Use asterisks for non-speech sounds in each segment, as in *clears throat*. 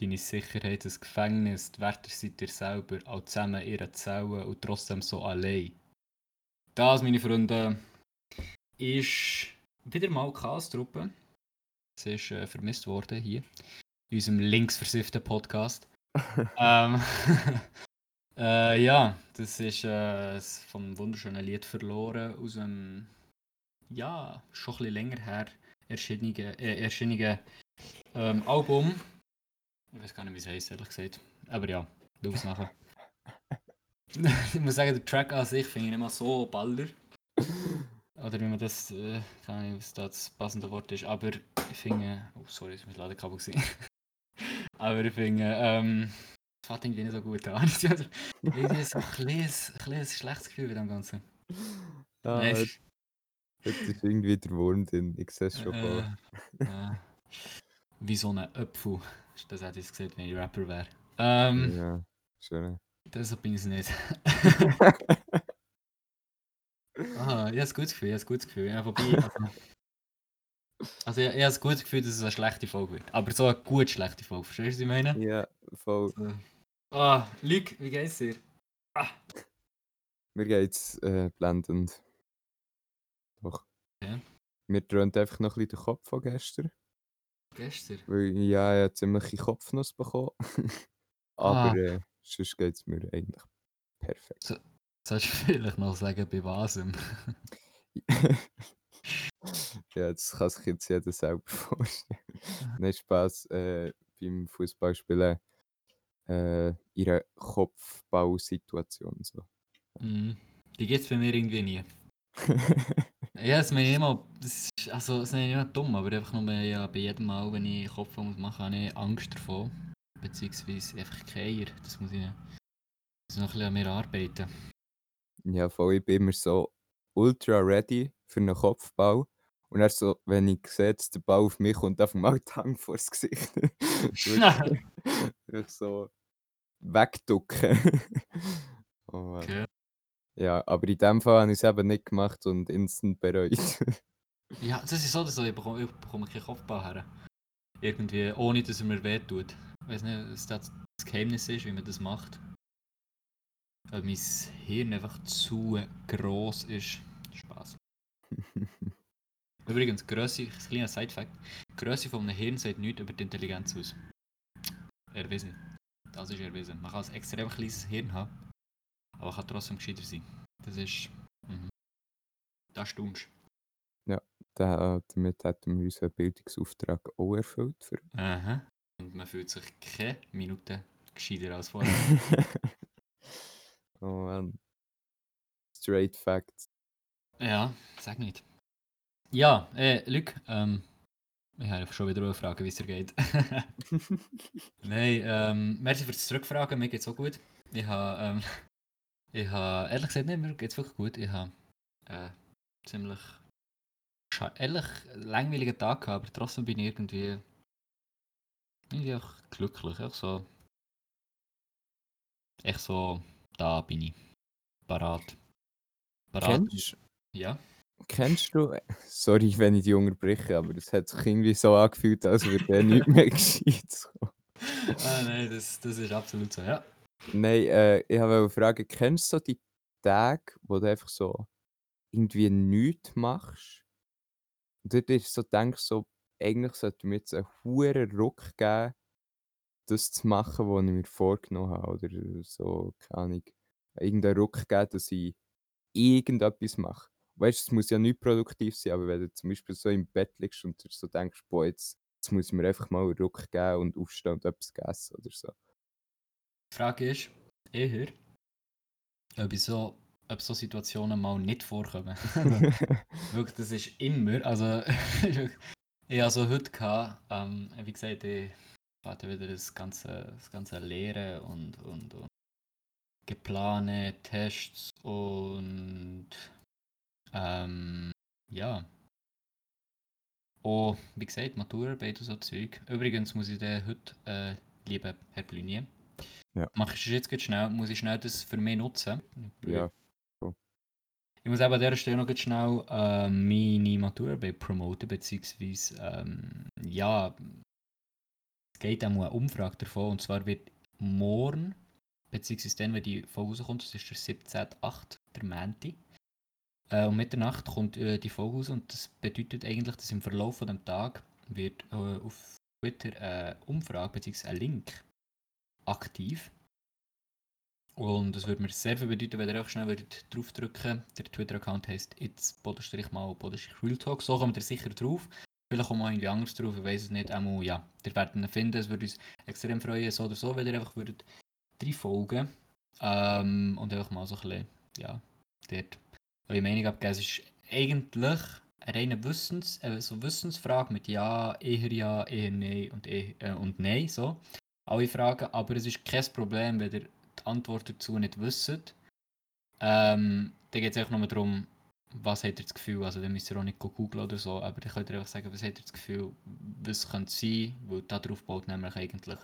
deine Sicherheit, das Gefängnis, die Wärter seid ihr selber, auch zusammen in ihrer Zelle und trotzdem so allein. Das, meine Freunde, ist wieder mal Chaos-Truppe. Es ist äh, vermisst worden hier in unserem linksversifften Podcast. *laughs* ähm, *laughs* äh, ja, das ist äh, vom wunderschönen Lied verloren aus einem, ja, schon ein bisschen länger her erschienenen, äh, erschienenen ähm, Album. Ich weiß gar nicht, wie es heißt, ehrlich gesagt. Aber ja, du es nachher. *laughs* ich muss sagen, der Track an sich finde ich nicht mal so baller. Oder wie man das, äh, keine Ahnung, was das passende Wort ist. Aber ich finde, oh sorry, es war mit Ladekabel. Aber ich finde, ähm, das fängt irgendwie nicht so gut an. *laughs* ich habe so ein kleines, kleines schlechtes Gefühl bei dem Ganzen. Ja, Nein, jetzt, jetzt ist irgendwie der Wurm drin, ich sehe es schon äh, äh, wie so ein Apfel. Das hätte ich gesagt, wenn ich Rapper wäre. Ähm, Ja, schön. deshalb bin ich es nicht. *laughs* Ah, ich habe ein gutes Gefühl, ich habe ein gutes Gefühl. Ja, wobei, *laughs* also, also ich, ich habe ein gutes Gefühl, dass es eine schlechte Folge wird. Aber so eine gut schlechte Folge, verstehst du, was ich meine? Ja, voll. So. Ah, Luc, wie geht's dir? Ah, Mir geht's äh, blendend. Doch. Ja. Mir dröhnt einfach noch ein bisschen der Kopf von gestern. Gestern. Weil ja, ich habe ziemliche Kopfnuss bekommen. *laughs* Ah. Aber äh, sonst geht es mir eigentlich perfekt. Sollst du vielleicht noch sagen, bei was? *laughs* ja, das kann sich jetzt jeder selber *laughs* vorstellen. Nein, Spaß äh, beim Fußballspielen äh, einer Kopfbausituation. So. Mhm. Die gibt's bei mir irgendwie nie. Ja, das meine ich immer, das ist, also, das meine ich nicht dumm, aber einfach nur ja, bei jedem Mal, wenn ich Kopf muss machen, habe ich Angst davor. Beziehungsweise einfach keine Eier. Das muss ich, muss noch ein bisschen an mir arbeiten. Ja, voll, ich bin immer so ultra ready für einen Kopfball. Und dann so, wenn ich sehe, dass der Ball auf mich kommt, einfach mal die Hand vor das Gesicht. *laughs* *laughs* Wirklich so wegducken. *laughs* oh. Okay. Ja, aber in dem Fall habe ich es eben nicht gemacht und instant bereut. *laughs* Ja, das ist so, dass ich bekomme, ich bekomme keinen Kopfball her. Irgendwie, ohne dass er mir wehtut. Ich weiß nicht, was das das Geheimnis ist, wie man das macht. Weil mein Hirn einfach zu gross ist. Spaß. *laughs* Übrigens, Grösse, ein kleiner Side-Fact: die Grösse von einem Hirn sagt nichts über die Intelligenz aus. Erwiesen. Das ist erwiesen. Man kann ein extrem kleines Hirn haben, aber kann trotzdem gescheiter sein. Das ist. Mhm. Das staunst. Da, damit hätten wir unseren Bildungsauftrag auch erfüllt. Für Aha. Und man fühlt sich keine Minute gescheiter als vorher. *laughs* oh Mann. Straight Facts. ja, sag nicht. Ja, äh, Luc, ähm, ich habe schon wieder eine Frage, wie es dir geht. *laughs* *laughs* Nein, ähm, merci für das Zurückfragen, mir geht es auch gut. Ich habe, ähm, ich habe, ehrlich gesagt, nicht, mir geht es wirklich gut. Ich habe äh, ziemlich, ehrlich, langweiligen Tag gehabt, aber trotzdem bin ich irgendwie, irgendwie auch glücklich, auch so, echt so, da bin ich, parat. Parat. Kennst, Ja. kennst du, sorry, wenn ich dich unterbreche, aber es hat sich irgendwie so angefühlt, als würde er nicht mehr *laughs* gescheit kommen. ah, nein, das, das ist absolut so, ja. Nein, äh, ich wollte fragen, kennst du so die Tage, wo du einfach so irgendwie nichts machst? Und du dir so denkst, so, eigentlich sollte mir jetzt einen hohen Ruck geben, das zu machen, was ich mir vorgenommen habe. Oder so, keine Ahnung, irgendeinen Ruck geben, dass ich irgendetwas mache. Weißt du, es muss ja nicht produktiv sein, aber wenn du zum Beispiel so im Bett liegst und dir so denkst, boah, jetzt, jetzt muss ich mir einfach mal einen Ruck geben und aufstehen und etwas essen oder so. Die Frage ist eher, ob, so, ob so Situationen mal nicht vorkommen. *laughs* Wirklich, das ist immer, also *laughs* ich hatte so heute, gehabt, ähm, wie gesagt, ich warte wieder das ganze, das ganze Lehren und, und, und geplante Tests und ähm, ja. Oh, wie gesagt, Maturarbeit und so Zeug. Übrigens muss ich den heute, äh, lieber Herr Blunier, Ja. mache ich jetzt gerade schnell, muss ich schnell das für mich nutzen. ja, Ich muss eben an dieser Stelle noch ganz schnell äh, meine Maturarbeit promoten, beziehungsweise, ähm, ja, es geht auch um eine Umfrage davon. Und zwar wird morgen, beziehungsweise dann, wenn die Folge rauskommt, das ist der 17.8., der Mänti. Äh, um Mitternacht kommt äh, die Folge raus und das bedeutet eigentlich, dass im Verlauf von dem Tag wird äh, auf Twitter eine Umfrage bzw. ein Link aktiv. Und das würde mir sehr viel bedeuten, wenn ihr auch schnell würdet draufdrücken Der Twitter-Account heisst jetzt Bodenstrich mal Bodenstrich Real Talk. So kommt ihr sicher drauf. Vielleicht kommt mal irgendwie anders drauf, ich weiß es nicht. Einmal, ja, ihr werdet ihn finden. Es würde uns extrem freuen, so oder so, wenn ihr einfach würdet drei Folgen ähm, und einfach mal so ein bisschen, ja, dort eure Meinung abgeben. Es ist eigentlich eine reine Wissens, äh, so Wissensfrage mit Ja, eher Ja, eher Nein und, äh, und Nein, so. Alle Fragen, aber es ist kein Problem, wenn ihr die Antwort dazu nicht wisst. Ähm, dann geht es einfach nur darum, was habt ihr das Gefühl, also dann müsst ihr auch nicht googeln oder so, aber dann könnt ihr einfach sagen, was habt ihr das Gefühl, was könnte sein, weil darauf baut nämlich eigentlich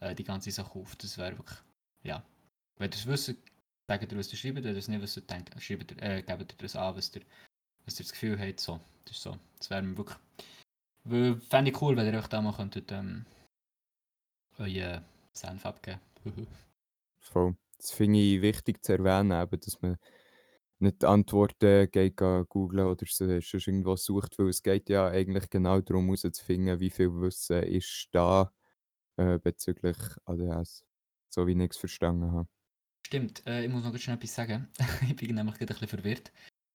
äh, die ganze Sache auf. Das wäre wirklich, ja. Wenn ihr es wisst, sagt ihr, was ihr schreibt, wenn ihr es nicht wisst, denkt, ihr, äh, gebt ihr das an, was ihr, was ihr das Gefühl habt, so. Das ist so. Das wäre wirklich, fände ich cool, wenn ihr euch da mal könntet, ähm, euren Senf abgeben. Voll. Das finde ich wichtig zu erwähnen, eben, dass man nicht Antworten geht googeln oder sonst irgendwo sucht, weil es geht ja eigentlich genau darum herauszufinden, wie viel Wissen ist da äh, bezüglich ADS, so wie ich es verstanden habe. Stimmt, äh, ich muss noch schnell etwas sagen. *laughs* ich bin nämlich gerade ein bisschen verwirrt.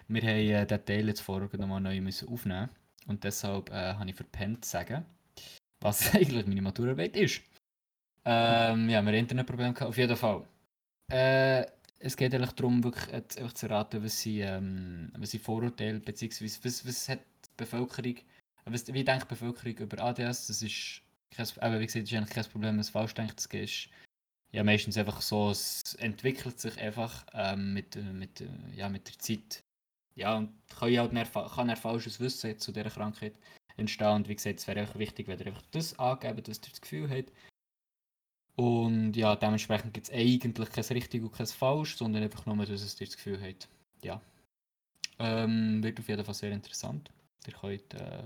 Wir haben äh, den Teil jetzt vorher nochmal neu müssen aufnehmen und deshalb äh, habe ich verpennt zu sagen, was *laughs* eigentlich meine Maturarbeit ist. Ähm, ja, wir haben Internetprobleme gehabt, auf jeden Fall. Äh, es geht eigentlich darum, wirklich einfach zu erraten, was sie, ähm, was sie Vorurteile, beziehungsweise was, was hat die Bevölkerung, was, wie denkt die Bevölkerung über ADS? Das ist, kein, eben, wie gesagt, das ist eigentlich kein Problem, wenn es falsch denkt. Das ist ja meistens einfach so, es entwickelt sich einfach ähm, mit, mit, ja, mit der Zeit. Ja, und kann halt kann ein falsches Wissen zu dieser Krankheit entstehen. Und wie gesagt, es wäre einfach wichtig, wenn ihr einfach das angebt, dass ihr das Gefühl habt, und ja, dementsprechend gibt es eigentlich kein richtig und kein falsch, sondern einfach nur, dass es dir das Gefühl hat. Ja. Ähm, wird auf jeden Fall sehr interessant. Ihr könnt, äh,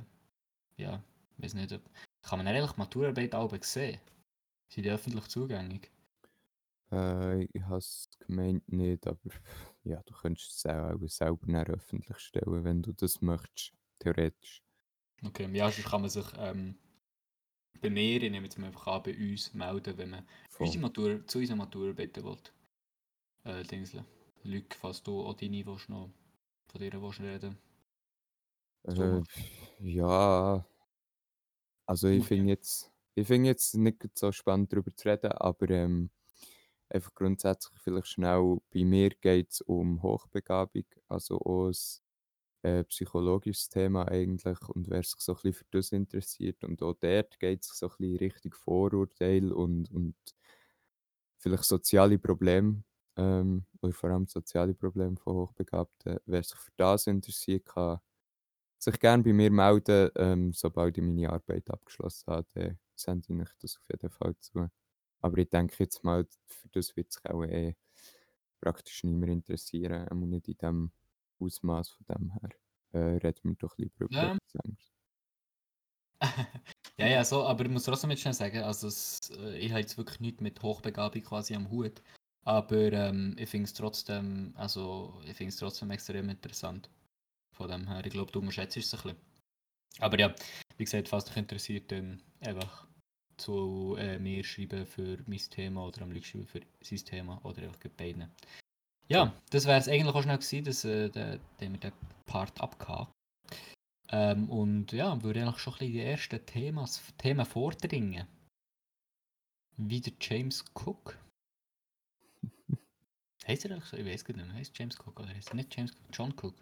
ja, weiß nicht, ob, kann man eigentlich Maturarbeit auch sehen? Sind die öffentlich zugänglich? Äh, ich habe es gemeint nicht, aber ja, du könntest es auch selber öffentlich stellen, wenn du das möchtest, theoretisch. Okay, ja, sonst kann man sich ähm, bei mir, ich nehme jetzt mal einfach an, bei uns melden, wenn man unsere Matur, zu unserer Matur bitten will. Äh, Dingsle. Luc, falls du auch deine willst, noch von dir willst reden äh, Ja, also ich finde jetzt, ich finde jetzt nicht so spannend darüber zu reden, aber ähm, einfach grundsätzlich vielleicht schnell, bei mir geht es um Hochbegabung, also auch ein äh, psychologisches Thema eigentlich und wer sich so ein bisschen für das interessiert und auch dort geht es so ein bisschen Richtung Vorurteil und, und vielleicht soziale Probleme ähm, oder vor allem soziale Probleme von Hochbegabten. Wer sich für das interessiert, kann sich gerne bei mir melden, ähm, sobald ich meine Arbeit abgeschlossen habe, dann sende ich euch das auf jeden Fall zu. Aber ich denke jetzt mal, für das wird sich auch eh praktisch niemand interessieren, auch nicht in dem Ausmaß von dem her. Äh, reden wir doch lieber über Ja. *laughs* ja, ja, so, aber ich muss trotzdem jetzt schnell sagen, also es, äh, ich habe jetzt wirklich nichts mit Hochbegabung quasi am Hut, aber ähm, ich finde es trotzdem, also ich finde es trotzdem extrem interessant. Von dem her, ich glaube, du unterschätzt es ein bisschen. Aber ja, wie gesagt, falls dich interessiert, dann einfach zu äh, mir schreiben für mein Thema oder am liebsten für sein Thema oder einfach beiden. Ja, das wäre es eigentlich auch schnell gewesen, dass äh, der, der mit dem Part abgehakt. Ähm, und ja, würde eigentlich schon ein bisschen die ersten Themas, Themen vordringen. Wie der James Cook. *laughs* heißt er eigentlich so? Ich weiß gar nicht mehr. Heißt James Cook oder heißt er nicht James Cook? John Cook?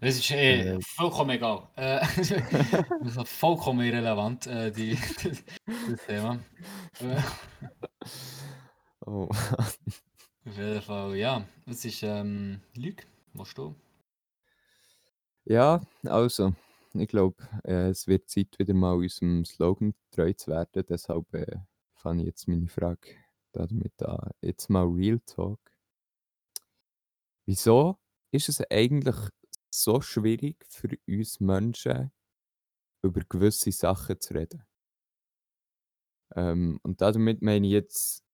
Das ist äh, vollkommen egal. Äh, das *laughs* ist vollkommen irrelevant, äh, die, das, *laughs* das Thema. oh. Auf jeden Fall, ja. Es ist ähm, Lüg, was du? Ja, also, ich glaube, äh, es wird Zeit, wieder mal unserem Slogan treu zu werden. Deshalb äh, fange ich jetzt meine Frage damit an. Jetzt mal Real Talk. Wieso ist es eigentlich so schwierig für uns Menschen, über gewisse Sachen zu reden? Ähm, und damit meine ich jetzt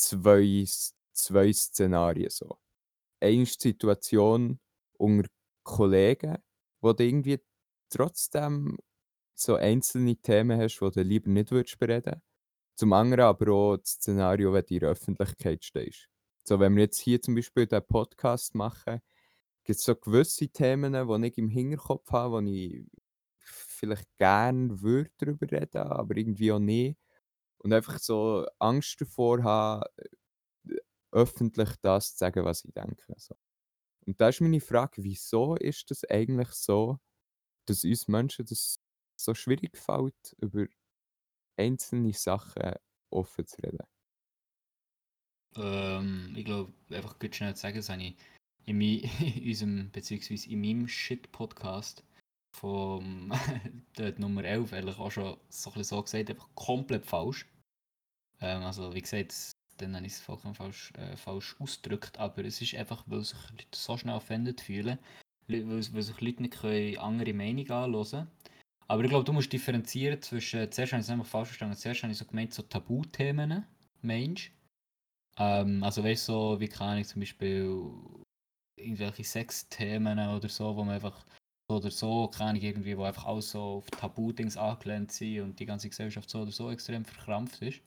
zwei, zwei Szenarien so. Eine Situation unter Kollegen, wo du irgendwie trotzdem so einzelne Themen hast, die du lieber nicht würdest bereden Zum anderen aber auch das Szenario, wenn du in der Öffentlichkeit stehst. So, wenn wir jetzt hier zum Beispiel den Podcast machen, gibt es so gewisse Themen, die ich im Hinterkopf habe, wo ich vielleicht gerne würde darüber reden, aber irgendwie auch nicht. Und einfach so Angst davor habe, äh, öffentlich das zu sagen, was ich denke. So. Und da ist meine Frage, wieso ist das eigentlich so, dass uns Menschen das so schwierig fällt, über einzelne Sachen offen zu reden? Ähm, ich glaube, einfach gut schnell zu sagen, das habe ich in, mein, *laughs* in unserem, beziehungsweise in meinem Shit-Podcast *laughs* der Nummer 11 ehrlich auch schon so, ein so gesagt, einfach komplett falsch. Ähm, also wie gesagt, dann habe ich es vollkommen falsch, äh, falsch ausgedrückt, aber es ist einfach, weil sich Leute so schnell offended fühlen, weil, weil sich Leute nicht können andere Meinungen anhören Aber ich glaube, du musst differenzieren zwischen, zuerst habe ich es einfach falsch verstanden, zuerst habe ich so gemeint, so Tabuthemen, Mensch. Ähm, also weißt du, so, wie kann ich zum Beispiel irgendwelche Sexthemen oder so, wo man einfach so oder so, keine Ahnung, irgendwie, wo einfach auch so auf Tabu-Dings angelehnt sind und die ganze Gesellschaft so oder so extrem verkrampft ist.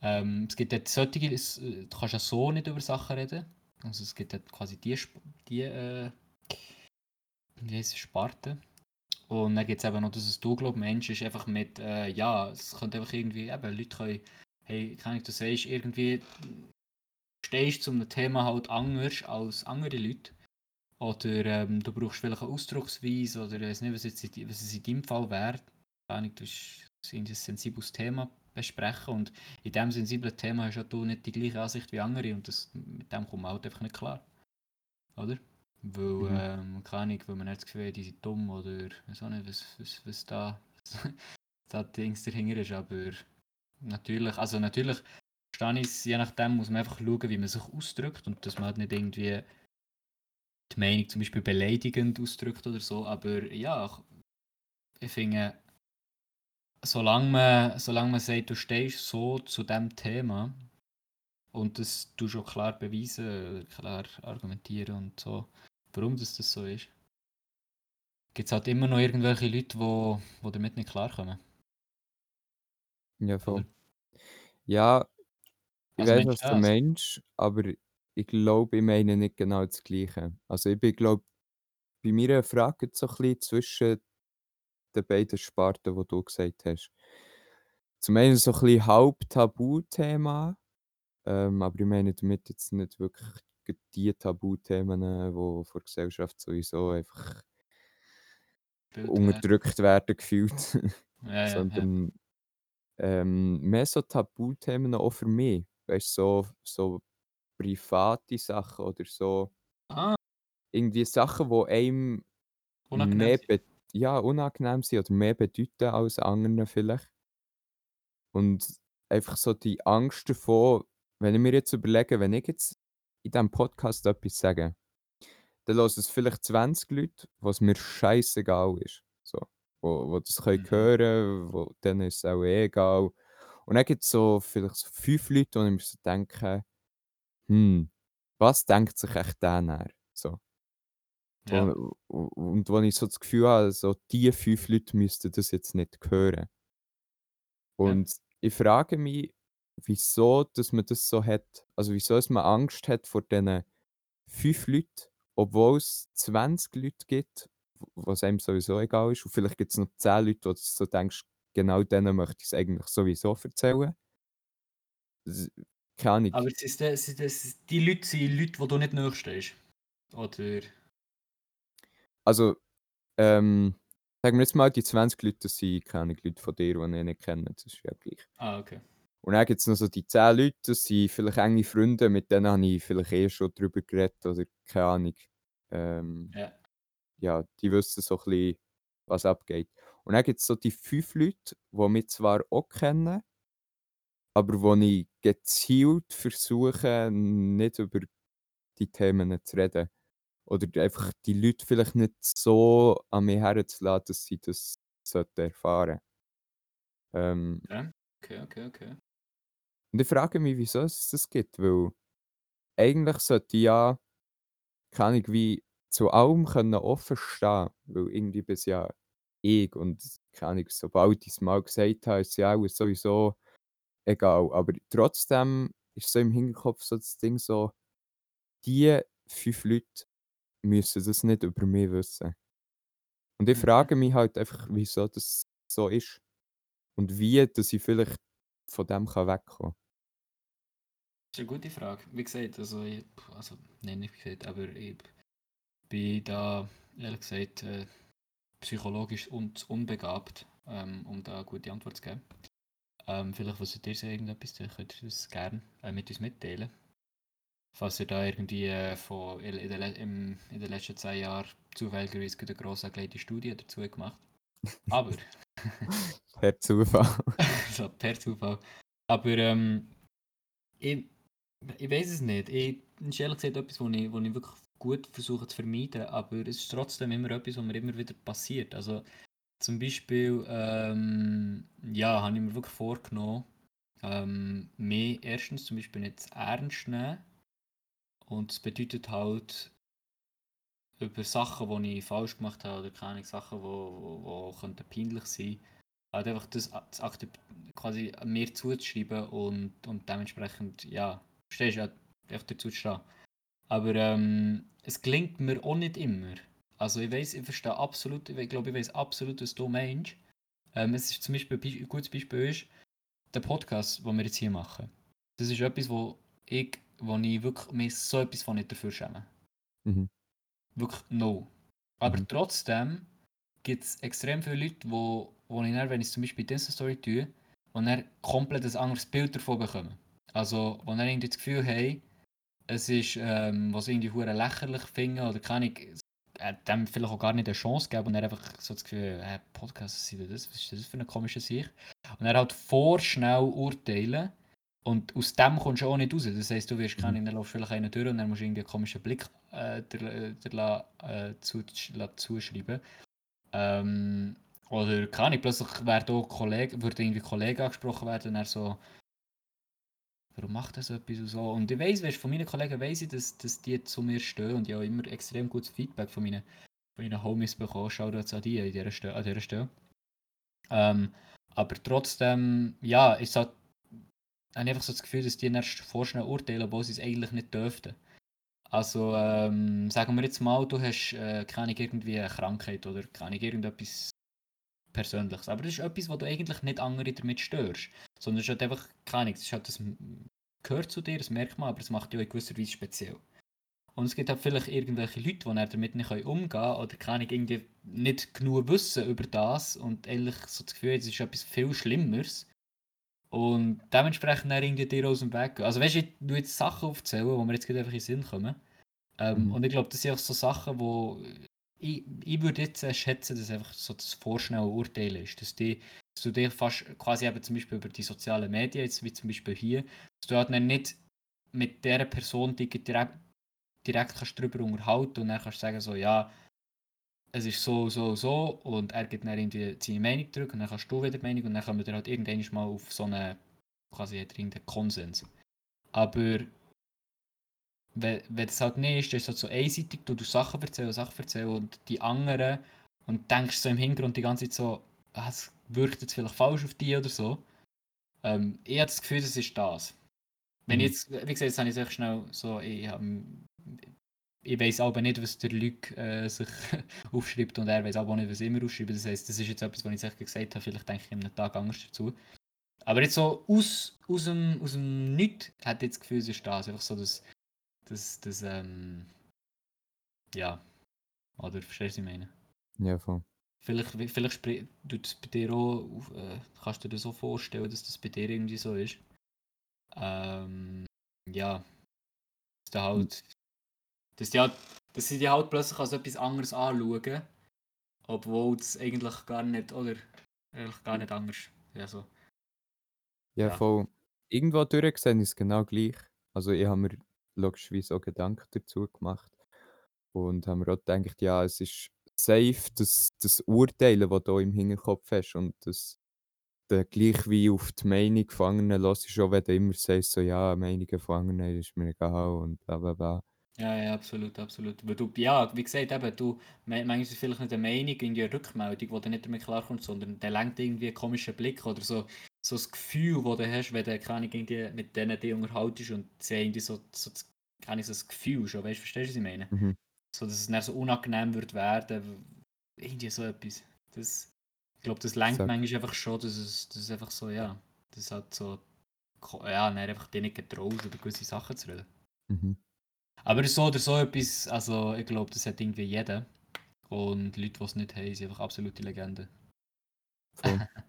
Ähm, es gibt dort solche, es, du kannst ja so nicht über Sachen reden. Also es gibt dort quasi die, die äh, wie es, Sparte. Und dann gibt es eben noch dass du glaubst, Mensch ist einfach mit, äh, ja, es könnte einfach irgendwie, eben, Leute können, hey, kann ich das sagst, irgendwie stehst einem Thema halt anders als andere Leute. Oder ähm, du brauchst vielleicht eine Ausdrucksweise oder ich weiß nicht, was, jetzt, was es in deinem Fall wäre. Du hast ein sensibles Thema besprechen und in diesem sensiblen Thema hast du nicht die gleiche Ansicht wie andere und das, mit dem kommt man halt einfach nicht klar. Oder? Weil, mhm. ähm, keine Ahnung, weil man nicht das Gefühl hat, die sind dumm oder weiß auch nicht, was, was, was da, *laughs* da Dings dahinter ist, aber natürlich, also natürlich verstehe ich je nachdem muss man einfach schauen, wie man sich ausdrückt und dass man halt nicht irgendwie die Meinung zum Beispiel beleidigend ausdrückt oder so, aber ja, ich finde, solange man, solange man sagt, du stehst so zu dem Thema und das du schon klar beweisen, klar argumentieren und so, warum das, das so ist, gibt es halt immer noch irgendwelche Leute, die, die damit nicht klarkommen. Ja, voll. Ja, ich also weiß, was du meinst, aber ich glaube, ich meine nicht genau das Gleiche. Also ich bin, glaube bei mir Frage so ein bisschen zwischen den beiden Sparten, die du gesagt hast. Zum einen so ein bisschen Halb-Tabuthema, ähm, aber ich meine damit jetzt nicht wirklich die Tabuthemen, die von der Gesellschaft sowieso einfach Bild, unterdrückt werden gefühlt, ja, ja, sondern ähm, mehr so Tabuthemen auch für mich. Weißt so, so private Sachen oder so. Ah. Irgendwie Sachen, die einem mehr ja, unangenehm sind oder mehr bedeuten als anderen vielleicht. Und einfach so die Angst davor, wenn ich mir jetzt überlege, wenn ich jetzt in diesem Podcast etwas sage, dann hören es vielleicht 20 Leute, was mir scheißegal ist. So, wo, wo das können mhm. hören, wo, denen ist es auch eh egal. Und dann gibt es so vielleicht so fünf Leute, die ich mir so denke, hm, was denkt sich echt der näher? So. Ja. Und, und wo ich so das Gefühl habe, so die fünf Leute müssten das jetzt nicht hören. Und ja. ich frage mich, wieso dass man das so hat. Also wieso dass man Angst hat vor diesen fünf Leuten, obwohl es 20 Leute gibt, was einem sowieso egal ist. Und vielleicht gibt es noch 10 Leute, wo du so denkst, genau denen möchte ich es eigentlich sowieso erzählen. Keine Ahnung. Aber es ist, es ist, die Leute sind Leute, die du nicht nachstehst. Oder? Also, ähm, sagen wir jetzt mal, die 20 Leute, das sind keine Leute von dir, die ich nicht kenne. Das ist ja gleich. Ah, okay. Und dann gibt es noch so die 10 Leute, das sind vielleicht enge Freunde, mit denen habe ich vielleicht eh schon drüber geredet oder keine Ahnung. Ähm, ja. ja, die wissen so ein bisschen, was abgeht. Und dann gibt es so die 5 Leute, die mich zwar auch kennen, aber wo ich gezielt versuche, nicht über die Themen zu reden. Oder einfach die Leute vielleicht nicht so an mich herzulassen, dass sie das sollten erfahren. Ähm, Ja. Okay, okay, okay. Und ich frage mich, wieso es das gibt, weil eigentlich sollte ich ja, keine Ahnung, wie zu allem können offen stehen, weil irgendwie bis ja ich und keine Ahnung, sobald ich es mal gesagt habe, ist ja auch sowieso egal. Aber trotzdem ist so im Hinterkopf so das Ding so, die fünf Leute müssen das nicht über mich wissen. Und ich Mhm. frage mich halt einfach, wieso das so ist und wie, dass ich vielleicht von dem kann wegkommen Das ist eine gute Frage. Wie gesagt, also, ich, also nein, nicht gesagt, aber ich bin da, ehrlich gesagt, äh, psychologisch und unbegabt, ähm, um da eine gute Antwort zu geben. Ähm, vielleicht wusstet ihr irgendetwas, dann könnt ihr das gerne äh, mit uns mitteilen. Falls ihr da irgendwie äh, von, in, den, im, in den letzten zwei Jahren zufälligerweise eine grosse angelegte Studie dazu gemacht. *laughs* Aber, Per Zufall. *laughs* so per Zufall. Aber ähm, ich, ich weiß es nicht. Ich, ist ehrlich gesagt etwas, was ich, ich wirklich gut versuche zu vermeiden, aber es ist trotzdem immer etwas, was mir immer wieder passiert. Also zum Beispiel, ähm, ja, habe ich mir wirklich vorgenommen, ähm, mich erstens zum Beispiel nicht zu ernst nehmen. Und das bedeutet halt, über Sachen, die ich falsch gemacht habe, oder keine Sachen, die wo, wo, peinlich sein halt einfach das a- zu akzep- quasi mir zuzuschreiben und, und dementsprechend, ja, verstehst du, ja, einfach dazu zu stehen. Aber ähm, es gelingt mir auch nicht immer. Also ich weiß, ich verstehe absolut, ich glaube, ich weiß absolut, was du meinst. Ähm, es ist zum Beispiel, ein Be- ein gutes Beispiel ist, der Podcast, den wir jetzt hier machen. Das ist etwas, wo ich, wo ich wirklich mir so etwas von nicht dafür schäme. Mhm. Wirklich no. Aber Mhm. trotzdem gibt es extrem viele Leute, wo, wo ich dann, wenn ich zum Beispiel in dieser Story tue, und dann komplett ein anderes Bild davon bekommen. Also, wo dann irgendwie das Gefühl haben, es ist, ähm, was irgendwie hure lächerlich finden oder kann ich äh, dem vielleicht auch gar nicht eine Chance geben und dann einfach so das Gefühl, äh, Podcast, was ist das, was ist das für eine komische Sicht? Und dann halt vorschnell urteilen und aus dem kommst du auch nicht raus. Das heisst, du wirst Mhm. läufst du vielleicht einen durch und dann musst du irgendwie einen komischen Blick äh, der, äh, der, la- äh, zu, la- zuschreiben. Ähm, oder keine Ahnung, plötzlich wird auch Kollege, würde irgendwie Kollege angesprochen werden und er so, warum macht er so etwas und so? Und ich weißt, von meinen Kollegen weiss ich, dass, dass die zu mir stehen und ich habe immer extrem gutes Feedback von meinen, von meinen Homies bekommen. Schau jetzt an die an dieser Stelle. An dieser Stelle. Ähm, aber trotzdem, ja, ist halt, habe einfach so das Gefühl, dass die erst vorschnell urteilen, obwohl sie es eigentlich nicht dürften. Also, ähm, sagen wir jetzt mal, du hast äh, keine irgendwie eine Krankheit oder keine irgendetwas Persönliches. Aber das ist etwas, wo du eigentlich nicht andere damit störst. Sondern es ist halt einfach, keine es halt das gehört zu dir, das merkt man, aber es macht dich auch in gewisser Weise speziell. Und es gibt halt vielleicht irgendwelche Leute, die damit nicht umgehen können oder keine irgendwie nicht genug wissen über das und eigentlich so das Gefühl, es ist etwas viel Schlimmeres. Und dementsprechend dann irgendwie dir aus dem Weg gehen. Also weißt du, ich tu jetzt Sachen aufzählen, die mir jetzt gerade einfach in den Sinn kommen. Ähm, Mhm. Und ich glaube, das sind auch so Sachen, wo ich, ich würde jetzt schätzen, dass einfach so das vorschnelle Urteil ist. Dass, die, dass du dich fast quasi eben zum Beispiel über die sozialen Medien, jetzt wie zum Beispiel hier, dass du halt dann nicht mit dieser Person direkt, direkt kannst darüber unterhalten und dann kannst du sagen so, ja, es ist so, so, so und er gibt dann irgendwie seine Meinung zurück und dann kannst du wieder die Meinung und dann kommen wir halt irgendwann mal auf so einen quasi irgendeinen Konsens. Aber wenn, wenn das halt nicht ist, dann ist es halt so einseitig, du, du Sachen erzählen, Sachen erzählen und die anderen und denkst so im Hintergrund die ganze Zeit so, ah, es wirkt jetzt vielleicht falsch auf dich oder so. Ähm, ich habe das Gefühl, das ist das. Wenn Mhm. jetzt, wie gesagt, jetzt habe ich sehr schnell so, ich, hab, ich weiß aber nicht, was der Luc äh, sich *laughs* aufschreibt und er weiß aber auch nicht, was ich immer aufschreibe. Das heisst, das ist jetzt etwas, was ich sicher gesagt habe, vielleicht denke ich in einem Tag anders dazu. Aber jetzt so aus, aus dem, aus dem Nichts hat jetzt das Gefühl, es ist das. Einfach so das, das, das ähm, ja, oder verstehst du, was ich meine? Ja, voll. Vielleicht, vielleicht tut es bei dir auch, äh, kannst du dir so vorstellen, dass das bei dir irgendwie so ist. Ähm, ja, dass du halt, dass die halt, dass sie die halt plötzlich als etwas anderes anschauen, obwohl es eigentlich gar nicht, oder, eigentlich gar nicht anders, ja so. Ja, Ja. voll. Irgendwo durchgesehen ist es genau gleich. Also ich habe mir logischerweise auch Gedanken dazu gemacht und habe mir auch gedacht, ja, es ist safe, das, das Urteilen, das du im Hinterkopf hast und das dann gleich wie auf die Meinung von anderen hörst, schon wenn du immer sagst, so, ja, Meinungen von anderen ist mir egal und bla bla bla. Ja, ja, absolut, absolut. Weil du, ja, wie gesagt, eben, du, manchmal ist es vielleicht nicht eine Meinung, irgendwie eine Rückmeldung, wo du nicht damit klarkommst, sondern der lenkt irgendwie einen komischen Blick oder so, so das Gefühl, das du hast, wenn du keine irgendwie mit denen die unterhaltest und sie irgendwie so, so, keine so das Gefühl schon, weißt du, verstehst du, was ich meine? Mhm. So, dass es dann so unangenehm wird werden, irgendwie so etwas. Das, ich glaube, das lenkt Sag. manchmal einfach schon, dass es, dass es einfach so, ja, das hat so, ja, dann einfach dir nicht getraut, über gewisse Sachen zu reden. Mhm. Aber so oder so etwas, also ich glaube, das hat irgendwie jeder. Und Leute, die es nicht haben, sind einfach absolute Legenden. Voll. *laughs*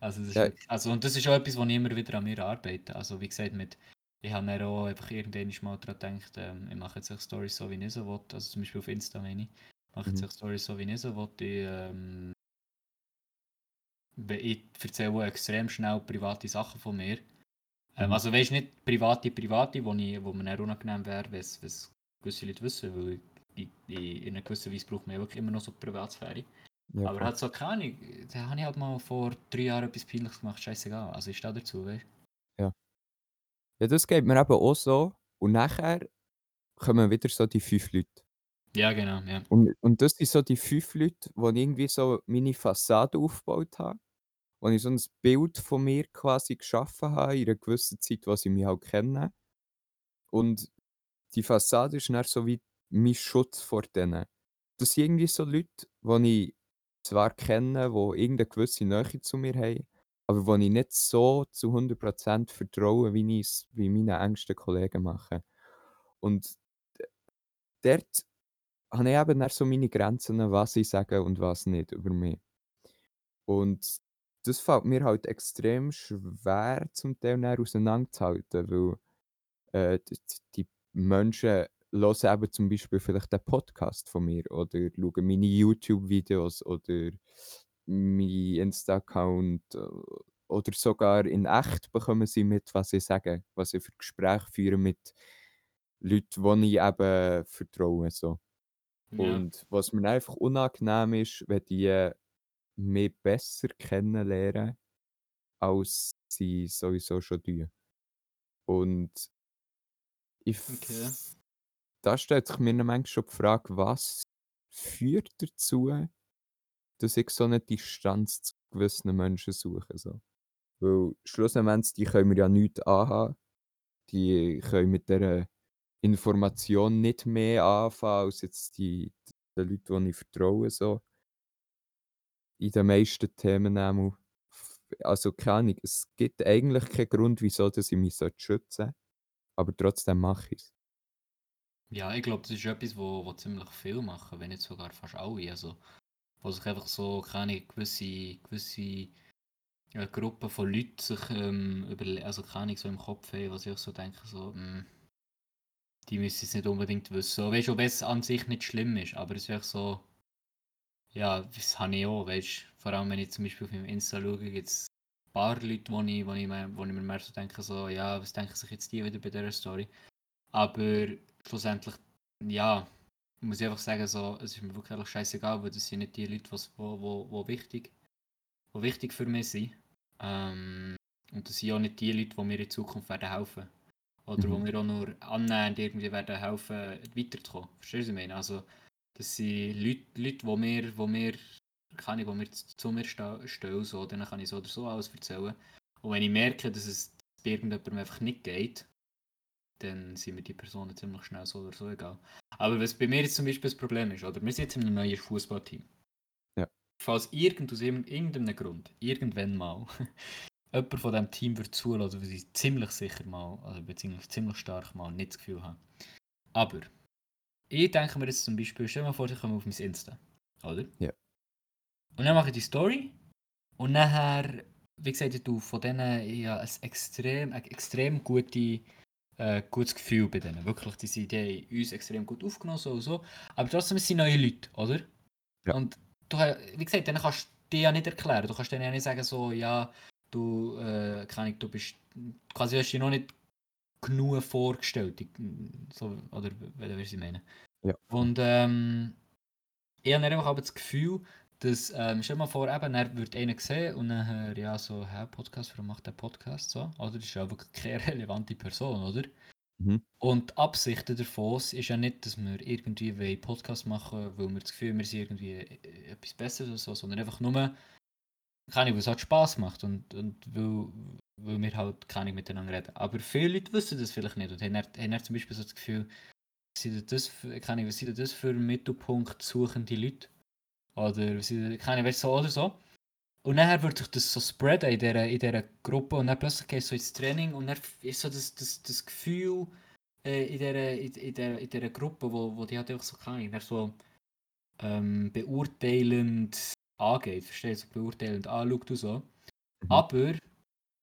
Also, das ist Ja. also und das ist auch etwas, wo ich immer wieder an mir arbeite. Also wie gesagt, mit, ich habe dann auch einfach irgendwann mal daran gedacht, ähm, ich mache jetzt auch Stories so, wie ich so will. Also zum Beispiel auf Insta meine ich. mache jetzt Mhm. auch Stories so, wie ich so will. Ich, ähm, ich erzähle extrem schnell private Sachen von mir. Ähm, also weißt nicht private, private, wo, ich, wo mir dann unangenehm wäre, wenn es gewisse Leute wissen, weil ich, ich, in einer gewissen Weise braucht man ja wirklich immer noch so Privatsphäre. Ja, Aber hat so keine Ahnung, da habe ich halt mal vor drei Jahren etwas Peinliches gemacht, scheißegal. Also ich stehe dazu, weißt ja, das geht mir eben auch so. Und nachher kommen wieder so die fünf Leute. Ja, genau, ja. Und, und das sind so die fünf Leute, ich irgendwie so meine Fassade aufgebaut habe. Wo ich so ein Bild von mir quasi geschaffen habe, in einer gewissen Zeit, wo sie mich halt kennen. Und die Fassade ist dann so wie mein Schutz vor denen. Das sind irgendwie so Leute, die ich zwar kenne, die irgendeine gewisse Nähe zu mir haben, aber wo ich nicht so zu 100% vertraue, wie ich es bei meinen engsten Kollegen mache. Und dort habe ich eben so meine Grenzen, was ich sage und was nicht über mich. Und das fällt mir halt extrem schwer, zum Teil auseinanderzuhalten, weil äh, d- d- die Menschen hören eben zum Beispiel vielleicht den Podcast von mir oder schauen meine YouTube-Videos oder meinen Insta-Account äh, oder sogar in echt bekommen sie mit, was ich sage, was ich für Gespräche führe mit Leuten, die ich eben vertraue. So. Ja, Und was mir einfach unangenehm ist, wenn die mich besser kennenlernen, als sie sowieso schon tun. Und ich, okay. da stellt sich mir manchmal schon die Frage, was führt dazu, dass ich so eine Distanz zu gewissen Menschen suche. So. Weil schlussendlich, die können mir ja nichts anhaben. Die können mit dieser Information nicht mehr anfangen, als jetzt die, die Leute, denen ich vertraue. So. In den meisten Themen einmal. Also keine Ahnung, es gibt eigentlich keinen Grund, wieso dass ich mich schützen sollte. Aber trotzdem mache ich es. Ja, ich glaube, das ist etwas, wo, wo ziemlich viel machen, wenn nicht sogar fast alle. Also, wo sich einfach so keine gewisse, gewisse äh, Gruppe von Leuten sich ähm, überle also keine so im Kopf haben, was ich so denke, so, mh, die müssen es nicht unbedingt wissen. Weißt du, ob es an sich nicht schlimm ist, aber es ist echt so, ja, das habe ich auch, weißt du. Vor allem, wenn ich zum Beispiel auf meinem Insta schaue, gibt es ein paar Leute, wo ich, wo, ich mir, wo ich mir mehr so denke, so, ja, was denken sich jetzt die wieder bei dieser Story? Aber schlussendlich, ja, muss ich einfach sagen, so, es ist mir wirklich scheißegal, weil das sind nicht die Leute, was, wo, wo, wo, wichtig, wo wichtig für mich sind. Ähm, und das sind auch nicht die Leute, die mir in Zukunft werden helfen. Oder wo Mhm. mir auch nur annähernd irgendwie werden helfen, weiterzukommen. Verstehst du, was ich meine? Also, das sind Leute, Leute die mir, wo mir, kann ich, wo mir zu mir ste- stehen, so, dann kann ich so oder so alles erzählen. Und wenn ich merke, dass es bei irgendjemandem einfach nicht geht, dann sind mir die Personen ziemlich schnell so oder so egal. Aber was bei mir jetzt zum Beispiel das Problem ist, oder wir sind jetzt in einem neuen Fußballteam. Ja. Falls irgend aus irgend- irgendeinem Grund, irgendwann mal, *laughs* jemand von diesem Team wird zulassen, was ich ziemlich sicher mal, also beziehungsweise ziemlich stark mal nicht das Gefühl habe. Aber, ich denke mir jetzt zum Beispiel, stell dir mal vor, ich komme auf mein Insta, oder? Ja. Und dann mache ich die Story und nachher, wie gesagt, du von denen ja ein extrem, ein extrem gute, äh, gutes Gefühl bei denen. Wirklich, die, sind, die haben uns extrem gut aufgenommen, so und so. Aber trotzdem sind neue Leute, oder? Ja. Und du, wie gesagt, denen kannst du dir ja nicht erklären. Du kannst denen ja nicht sagen, so, ja, du, äh, keine Ahnung, du bist, quasi hast du noch nicht genug vorgestellt. Ich- So, oder wie wie ich meine. Ja. Und ähm, ich habe einfach aber das Gefühl, dass, ähm, stell dir mal vor, eben, er wird einen sehen und dann, ja, so, hä, Podcast, warum macht der Podcast so? Oder? Das ist ja wirklich keine *laughs* relevante Person, oder? Mhm. Und die Absicht davon ist ja nicht, dass wir irgendwie einen Podcast machen weil wir das Gefühl haben, wir sind irgendwie äh, etwas Besseres oder so, sondern einfach nur, keine Ahnung, es halt Spass macht und, und weil, weil wir halt keine miteinander reden. Aber viele Leute wissen das vielleicht nicht und haben, haben zum Beispiel so das Gefühl, was sind das was sind das für Mittelpunkt suchende Leute? Oder was keine Ahnung, so oder so. Und dann wird sich das so spreaden in dieser, in dieser Gruppe und dann plötzlich gehst du so ins Training und dann ist so das, das, das Gefühl äh, in, dieser, in, in, dieser, in dieser Gruppe, wo, wo die halt einfach so kann, so ähm, beurteilend angeht, verstehst du, so beurteilend anschaut und so. Mhm. Aber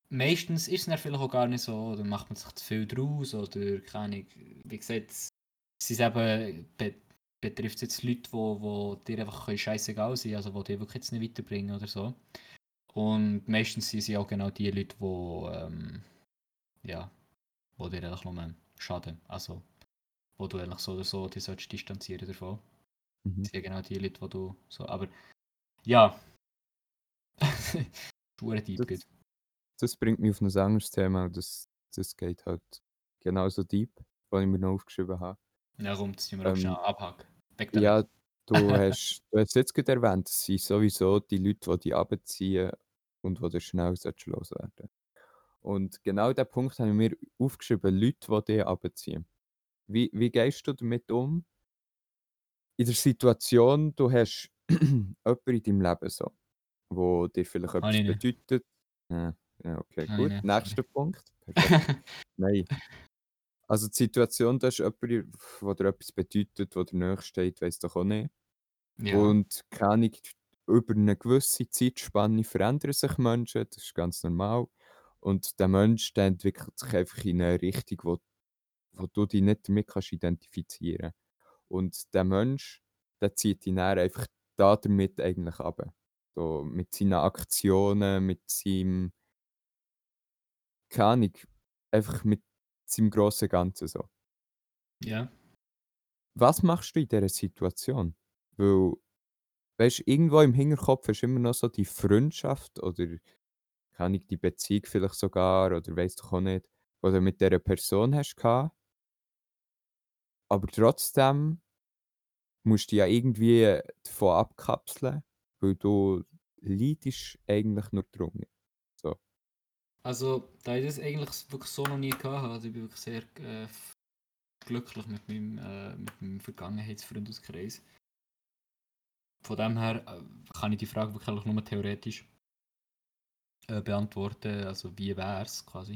meistens ist es dann vielleicht auch gar nicht so, oder macht man sich zu viel draus, oder keine Ahnung, wie gesagt, es sind eben, be betrifft jetzt Leute, wo, wo dir einfach scheißegal sind, also die dich wirklich jetzt nicht weiterbringen oder so. Und meistens sind sie auch genau die Leute, die, ähm, ja, wo dir eigentlich nur schaden, also wo du eigentlich so oder so die solltest distanzieren davon. Mhm. Das sind genau die Leute, die du so, aber ja. *laughs* Schuhe deep Das-. Das bringt mich auf ein anderes Thema. Das, das geht halt genauso deep, was ich mir noch aufgeschrieben habe. Ja, komm, das müssen wir auch Ähm, schnell abhaken. Weg damit. Ja, du hast, du hast jetzt gerade erwähnt, es sind sowieso die Leute, die dich abziehen und die dir schnell loswerden Und genau diesen Punkt habe ich mir aufgeschrieben, Leute, die dich abziehen. Wie, wie gehst du damit um? In der Situation, du hast *clears throat* jemanden in deinem Leben so, wo dir vielleicht etwas nicht. bedeutet. Ja, ja okay, ich gut. nicht, Nächster *laughs* Punkt. Perfekt. *laughs* Nein. Also die Situation, da ist jemand, der dir etwas bedeutet, der dir nahe steht, weiss doch auch nicht. ja. Und keine über eine gewisse Zeitspanne verändern sich Menschen, das ist ganz normal. Und der Mensch der entwickelt sich einfach in eine Richtung, wo, wo du dich nicht damit kannst identifizieren Und der Mensch, der zieht dich dann einfach da damit eigentlich ab. So, mit seinen Aktionen, mit seinem, keine Ahnung, einfach mit seinem grossen Ganzen so. ja. Was machst du in dieser Situation? Weil, weißt du, irgendwo im Hinterkopf ist immer noch so die Freundschaft oder keine Ahnung, die Beziehung vielleicht sogar oder weißt du auch nicht, du mit dieser Person hast gehabt. Aber trotzdem musst dich ja irgendwie davon abkapseln, weil du leidest eigentlich nur drunter. Also, da ich das eigentlich wirklich so noch nie gehabt also ich bin wirklich sehr äh, glücklich mit meinem, äh, mit meinem Vergangenheitsfreundeskreis. Von dem her äh, kann ich die Frage wirklich nur theoretisch äh, beantworten, also wie wäre es quasi.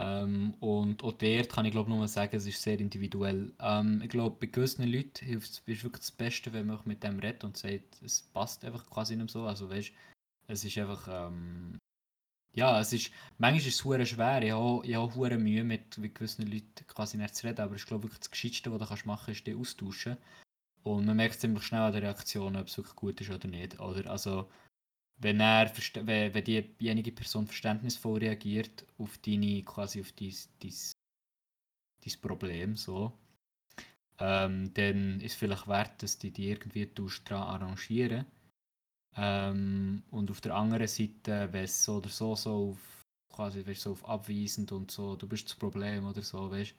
Ähm, und auch dort kann ich glaube nur sagen, es ist sehr individuell. Ähm, ich glaube, bei gewissen Leuten hilft es wirklich das Beste, wenn man mit dem redet und sagt, es passt einfach quasi nicht so. Also weißt, es ist einfach, ähm, ja, es ist, manchmal ist es schwer. Ich habe, ich habe hure Mühe mit, gewissen Leuten quasi nicht zu reden, aber ich glaube wirklich das Gescheitste, was du machen kannst, ist die austauschen. Und man merkt ziemlich schnell an der Reaktion, ob es wirklich gut ist oder nicht. Oder also, wenn, er, wenn, wenn diejenige Person verständnisvoll reagiert auf deine, quasi auf dein, dein, dein Problem, so, ähm, dann ist es vielleicht wert, dass du dich irgendwie daran arrangieren. Ähm, und auf der anderen Seite, wenn es so oder so, so auf, quasi, weißt, so auf abweisend und so, du bist das Problem oder so, weißt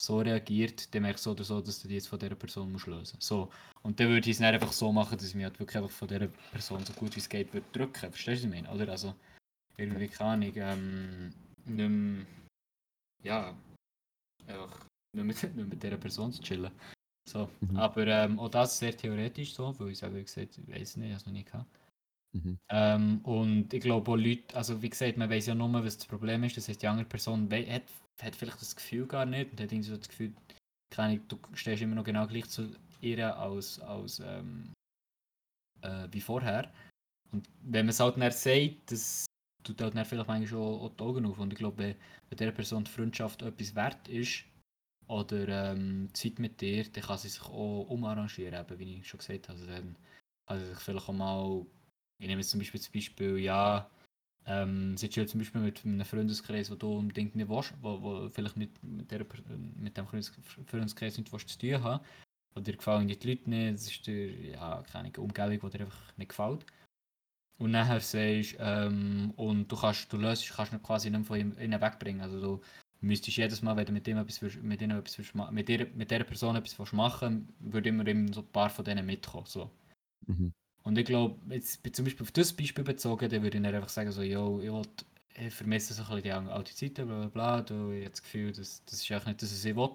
so reagiert, dann merkst du so oder so, dass du dich jetzt von dieser Person musst lösen So. Und dann würde ich es dann einfach so machen, dass ich mich halt wirklich einfach von dieser Person so gut wie es geht würde drücken. Verstehst du, was ich meine? Oder? Also, irgendwie, keine Ahnung, ähm, nicht mehr, ja, einfach nicht mit, *laughs* nicht mit dieser Person zu chillen. So. Mhm. Aber ähm, auch das sehr theoretisch so, weil ich selber gesagt ich weiß nicht, ich habe es noch nie gehabt. Mhm. Ähm, und ich glaube auch Leute, also wie gesagt, man weiß ja nur, was das Problem ist. Das heißt, die andere Person hat, hat vielleicht das Gefühl gar nicht und hat irgendwie so das Gefühl, keine du stehst immer noch genau gleich zu ihr als, als ähm, äh, wie vorher. Und wenn man es halt dann sagt, das tut halt dann vielleicht manchmal schon auch die Augen auf. Und ich glaube, wenn, wenn dieser Person die Freundschaft etwas wert ist oder ähm, Zeit mit dir, dann kann sie sich auch umarrangieren, eben, wie ich schon gesagt habe. Also dann kann sie sich vielleicht auch mal ich nehme jetzt zum Beispiel das Beispiel, ja, ähm, sie chillt zum Beispiel mit einem Freundeskreis, wo du unbedingt nicht willst, wo, wo vielleicht nicht mit, der, mit dem Freundes- Freundeskreis nicht willst zu tun haben. oder dir gefallen die Leute nicht, es ist dir, ja, keine Umgebung, die dir einfach nicht gefällt. Und nachher sagst ähm, und du kannst, du löst, kannst ihn quasi nicht von ihnen wegbringen. Also du müsstest jedes Mal, wenn du mit ihm etwas, mit ihnen etwas mit, ihr, mit dieser Person etwas machen würde immer so ein paar von denen mitkommen. So. Mhm. Und ich glaube, jetzt zum Beispiel auf das Beispiel bezogen, dann würde ich einfach sagen, so, yo, ich, will, ich vermisse so ein bisschen die alte Zeit, bla bla bla, du, ich habe das Gefühl, das, das ist eigentlich nicht das, was ich will.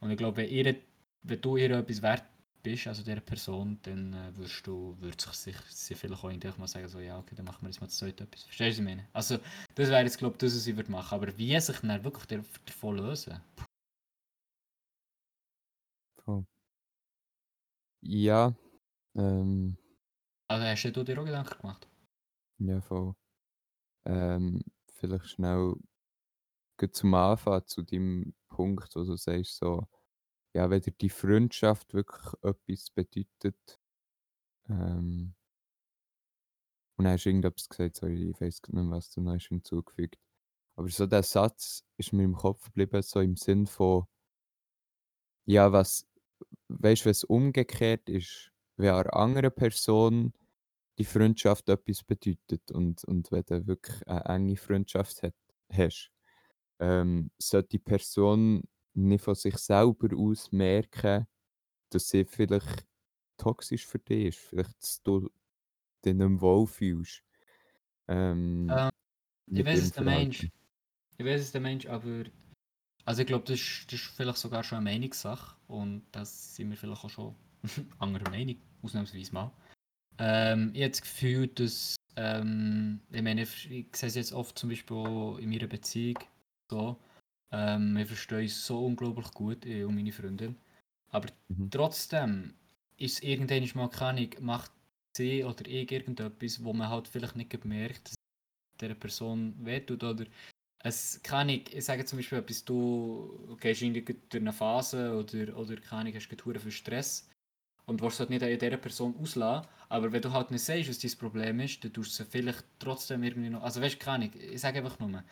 Und ich glaube, wenn, ihr, wenn du ihr etwas wert bist, also dieser Person, dann äh, würdest du, würde sich, sie vielleicht auch in mal sagen, so, ja, okay, dann machen wir jetzt mal das zweite etwas. Verstehst du, was ich meine? Also, das wäre jetzt, glaube ich, das, was ich würde machen. Aber wie sich dann wirklich davon lösen? Oh. Ja, ähm. Also, hast du dir auch Gedanken gemacht? Ja, voll. Ähm, vielleicht schnell zum Anfang, zu deinem Punkt, wo du sagst, so, ja, wenn dir die Freundschaft wirklich etwas bedeutet, ähm und dann hast du irgendetwas gesagt, sorry, ich weiß nicht mehr, was du noch hast hinzugefügt. Aber so der Satz ist mir im Kopf geblieben, so im Sinn von ja, was weißt du, wenn es umgekehrt ist, wenn einer anderen Person die Freundschaft etwas bedeutet und und wenn du wirklich eine enge Freundschaft hat hast, ähm, sollte die Person nicht von sich selber aus merken, dass sie vielleicht toxisch für dich ist, vielleicht, dass du dich nicht mehr wohlfühlst, ähm, Ähm, ich weiß es, der Mensch. Ich weiß es, der Mensch, aber also ich glaube, das ist, das ist vielleicht sogar schon eine Meinungssache und das sind wir vielleicht auch schon *laughs* anderer Meinung, ausnahmsweise mal. Ähm, ich habe das Gefühl, dass ähm, ich meine, ich, ich sehe es jetzt oft zum Beispiel in meiner Beziehung so, ähm, wir verstehen uns so unglaublich gut, ich und meine Freundin. Aber mhm. trotzdem ist es irgendwann mal keine macht sie oder ich irgendetwas, wo man halt vielleicht nicht merkt, dass der Person wehtut oder es kann ich, ich sage zum Beispiel etwas, du gehst in eine Phase oder, oder keine hast du für Stress und willst halt nicht an dieser Person auslassen, aber wenn du halt nicht sagst, was dein Problem ist, dann tust du sie vielleicht trotzdem irgendwie noch, also weißt du, kann ich, ich sage einfach nur,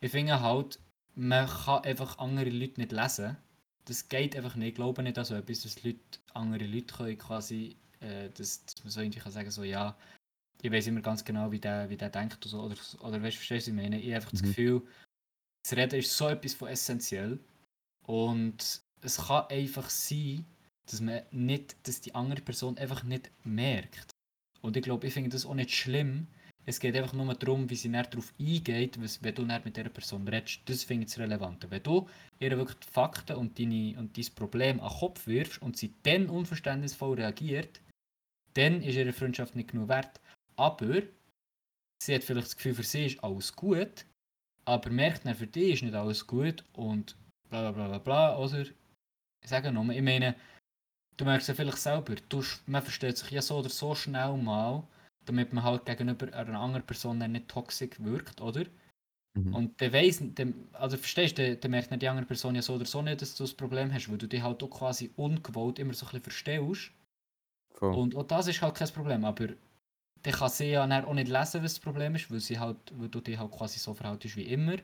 ich finde halt, man kann einfach andere Leute nicht lesen. Das geht einfach nicht. Ich glaube nicht an so etwas, dass Leute, andere Leute können quasi, äh, dass, dass man so irgendwie kann sagen so, ja, ich weiß immer ganz genau, wie der, wie der denkt oder so. Oder, oder weißt du, verstehst du, was ich meine? Ich habe einfach mhm. das Gefühl, das Reden ist so etwas von essentiell. Und es kann einfach sein, dass man nicht, dass die andere Person einfach nicht merkt. Und ich glaube, ich finde das auch nicht schlimm, es geht einfach nur darum, wie sie darauf eingeht, was, wenn du mit dieser Person redest. Das finde ich das Relevante. Wenn du ihr wirklich die Fakten und, deine, und dein Problem an den Kopf wirfst und sie dann unverständnisvoll reagiert, dann ist ihre Freundschaft nicht genug wert. Aber sie hat vielleicht das Gefühl, für sie ist alles gut, aber merkt dann, für dich ist nicht alles gut und bla bla bla bla, oder? Ich sage nur, ich meine, du merkst ja vielleicht selber, du, man versteht sich ja so oder so schnell mal damit man halt gegenüber einer anderen Person nicht toxisch wirkt, oder? Mhm. Und der weiß, der, also verstehst du, der, merkt die andere Person ja so oder so nicht, dass du das Problem hast, weil du dich halt auch quasi ungewollt immer so ein bisschen verstehst. Voll. Und auch das ist halt kein Problem, aber der kann sie ja auch nicht lesen, was das Problem ist, weil, sie halt, weil du dich halt quasi so verhaltest wie immer.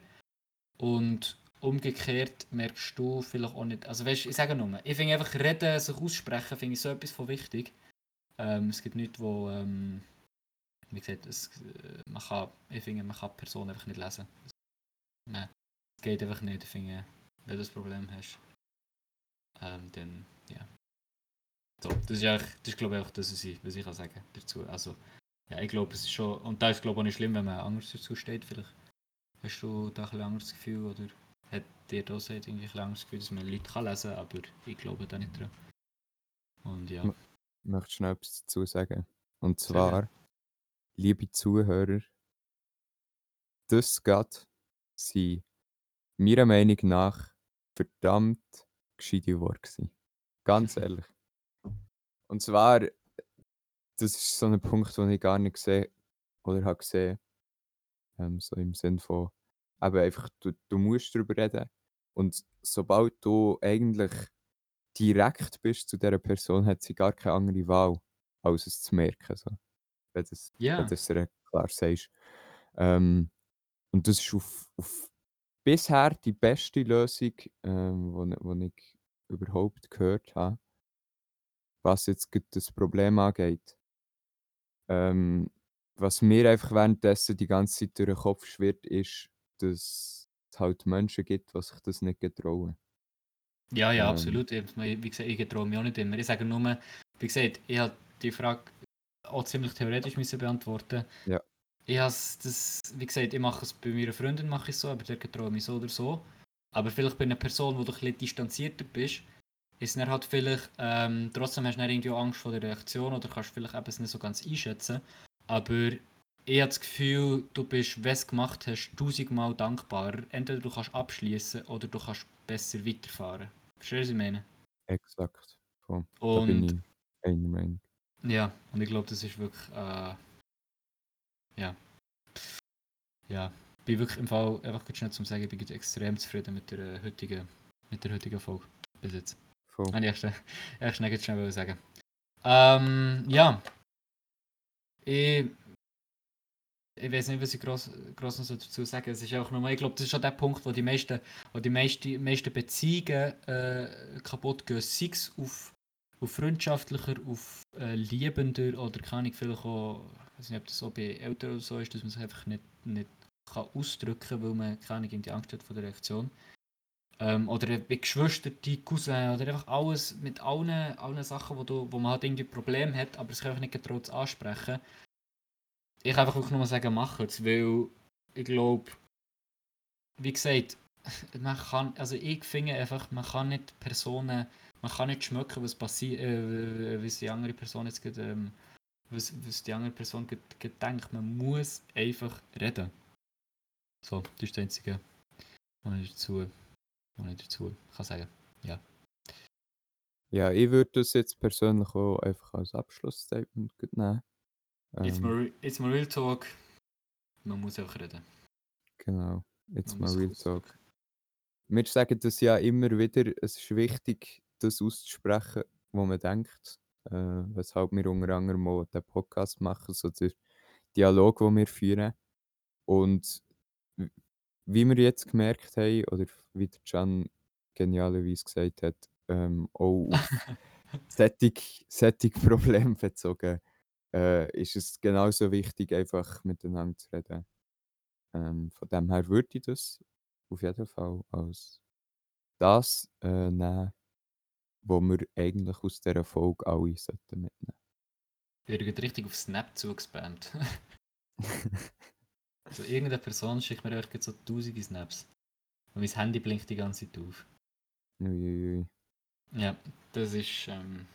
Und umgekehrt merkst du vielleicht auch nicht, also weißt, ich sage nur, ich finde einfach reden, sich aussprechen, finde ich so etwas von wichtig. Ähm, es gibt nichts, wo ähm, wie gesagt, es, äh, man kann, ich finde, man kann die Person einfach nicht lesen. Nein, es geht einfach nicht. Ich finde, wenn du das Problem hast, ähm, dann, ja. So, das ist, eigentlich, das ist glaube ich auch das, was ich, was ich kann sagen. Also, ja, ich glaube, es ist schon, und da ist glaube ich auch nicht schlimm, wenn man anders dazu steht, vielleicht. Hast du da ein anderes Gefühl oder hat dir da irgendwie ein anderes Gefühl, dass man Leute kann lesen kann, aber ich glaube da nicht dran. Und ja. Ich möchte schnell etwas dazu sagen. Und zwar, liebe Zuhörer, das gerade sind meiner Meinung nach verdammt gescheite Worte Ganz *laughs* ehrlich. Und zwar, das ist so ein Punkt, den ich gar nicht gesehen oder habe gesehen. Ähm, so im Sinn von, aber einfach, du, du musst darüber reden. Und sobald du eigentlich direkt bist zu dieser Person, hat sie gar keine andere Wahl, als es zu merken. So wenn du es es klar sagst. Ähm, und das ist auf auf bisher die beste Lösung, ähm, wo wo ich überhaupt gehört habe. was jetzt das Problem angeht. Ähm, was mir einfach währenddessen die ganze Zeit durch den Kopf schwirrt, ist, dass es halt Menschen gibt, die sich das nicht getrauen. Ja, ja, Ähm, absolut. Ich- Wie gesagt, ich traue mich auch nicht immer. Ich sage nur, wie gesagt, ich habe die Frage auch ziemlich theoretisch müssen beantworten. Ja. Ich has das, wie gesagt, ich mache es bei meiner Freundin mache ich so, aber der traue ich mich so oder so. Aber vielleicht bei einer Person, wo du ein bisschen distanzierter bist, ist dann halt vielleicht, ähm, trotzdem hast du dann irgendwie Angst vor der Reaktion oder kannst vielleicht eben es nicht so ganz einschätzen. Aber ich habe das Gefühl, du bist, wenn es gemacht hast, tausendmal dankbarer. Entweder du kannst abschließen oder du kannst besser weiterfahren. Verstehst du, was ich meine? Exakt. Voll. Da bin Und ich einer Meinung. ja, und ich glaube, das ist wirklich, äh, ja. Ja, ich bin wirklich im Fall, einfach ganz schnell zum sagen, ich bin extrem zufrieden mit der heutigen, mit der heutigen Folge bis jetzt. Voll. Habe ich erst schnell, *laughs* schnell sagen. Ähm, ja. Ich, ich weiß nicht, was ich groß, groß noch dazu sagen Es ist auch nochmal, ich glaube, das ist schon der Punkt, wo die meisten, wo die meisten, meisten Beziehungen äh, kaputt gehen. Sei es auf, auf freundschaftlicher, auf äh, liebender oder kann ich vielleicht auch, ich weiß nicht, ob das so bei Eltern oder so ist, dass man sich einfach nicht, nicht kann ausdrücken kann, weil man keine die Angst hat vor der Reaktion. Ähm, oder bei Geschwistern, die Cousin oder einfach alles mit allen, allen Sachen, wo, du, wo man halt irgendwie Probleme hat, aber sich einfach nicht getraut ansprechen. Ich einfach wirklich nur sagen, macht es, weil ich glaube, wie gesagt, man kann, also ich finde einfach, man kann nicht Personen, man kann nicht schmecken, was passiert, äh, was die andere Person jetzt gerade, ähm, was, was die andere Person gerade gerade denkt. Man muss einfach reden. So, das ist das Einzige, was ich dazu, was ich dazu kann sagen. Ja, ich würde das jetzt persönlich auch einfach als Abschlussstatement nehmen. Jetzt Ähm, mal, re- jetzt mal Real Talk, man muss einfach reden. genau, jetzt mal Real Talk. sagen. Wir sagen das ja immer wieder, es ist wichtig, das auszusprechen, was man denkt. Äh, weshalb wir unter anderem auch den Podcast machen, so der Dialog, den wir führen. Und wie wir jetzt gemerkt haben, oder wie der Can genialerweise gesagt hat, ähm, auch auf *laughs* sättig, sättig Problem bezogen, äh, ist es genauso wichtig, einfach miteinander zu reden. Ähm, von dem her würde ich das auf jeden Fall als das äh, nehmen, was wir eigentlich aus dieser Folge alle sollten mitnehmen. Werde gerade richtig auf Snap zugespammt. *laughs* Also irgendeine Person schickt mir einfach so tausende Snaps. Und mein Handy blinkt die ganze Zeit auf. Uiuiui. Ja, das ist ähm,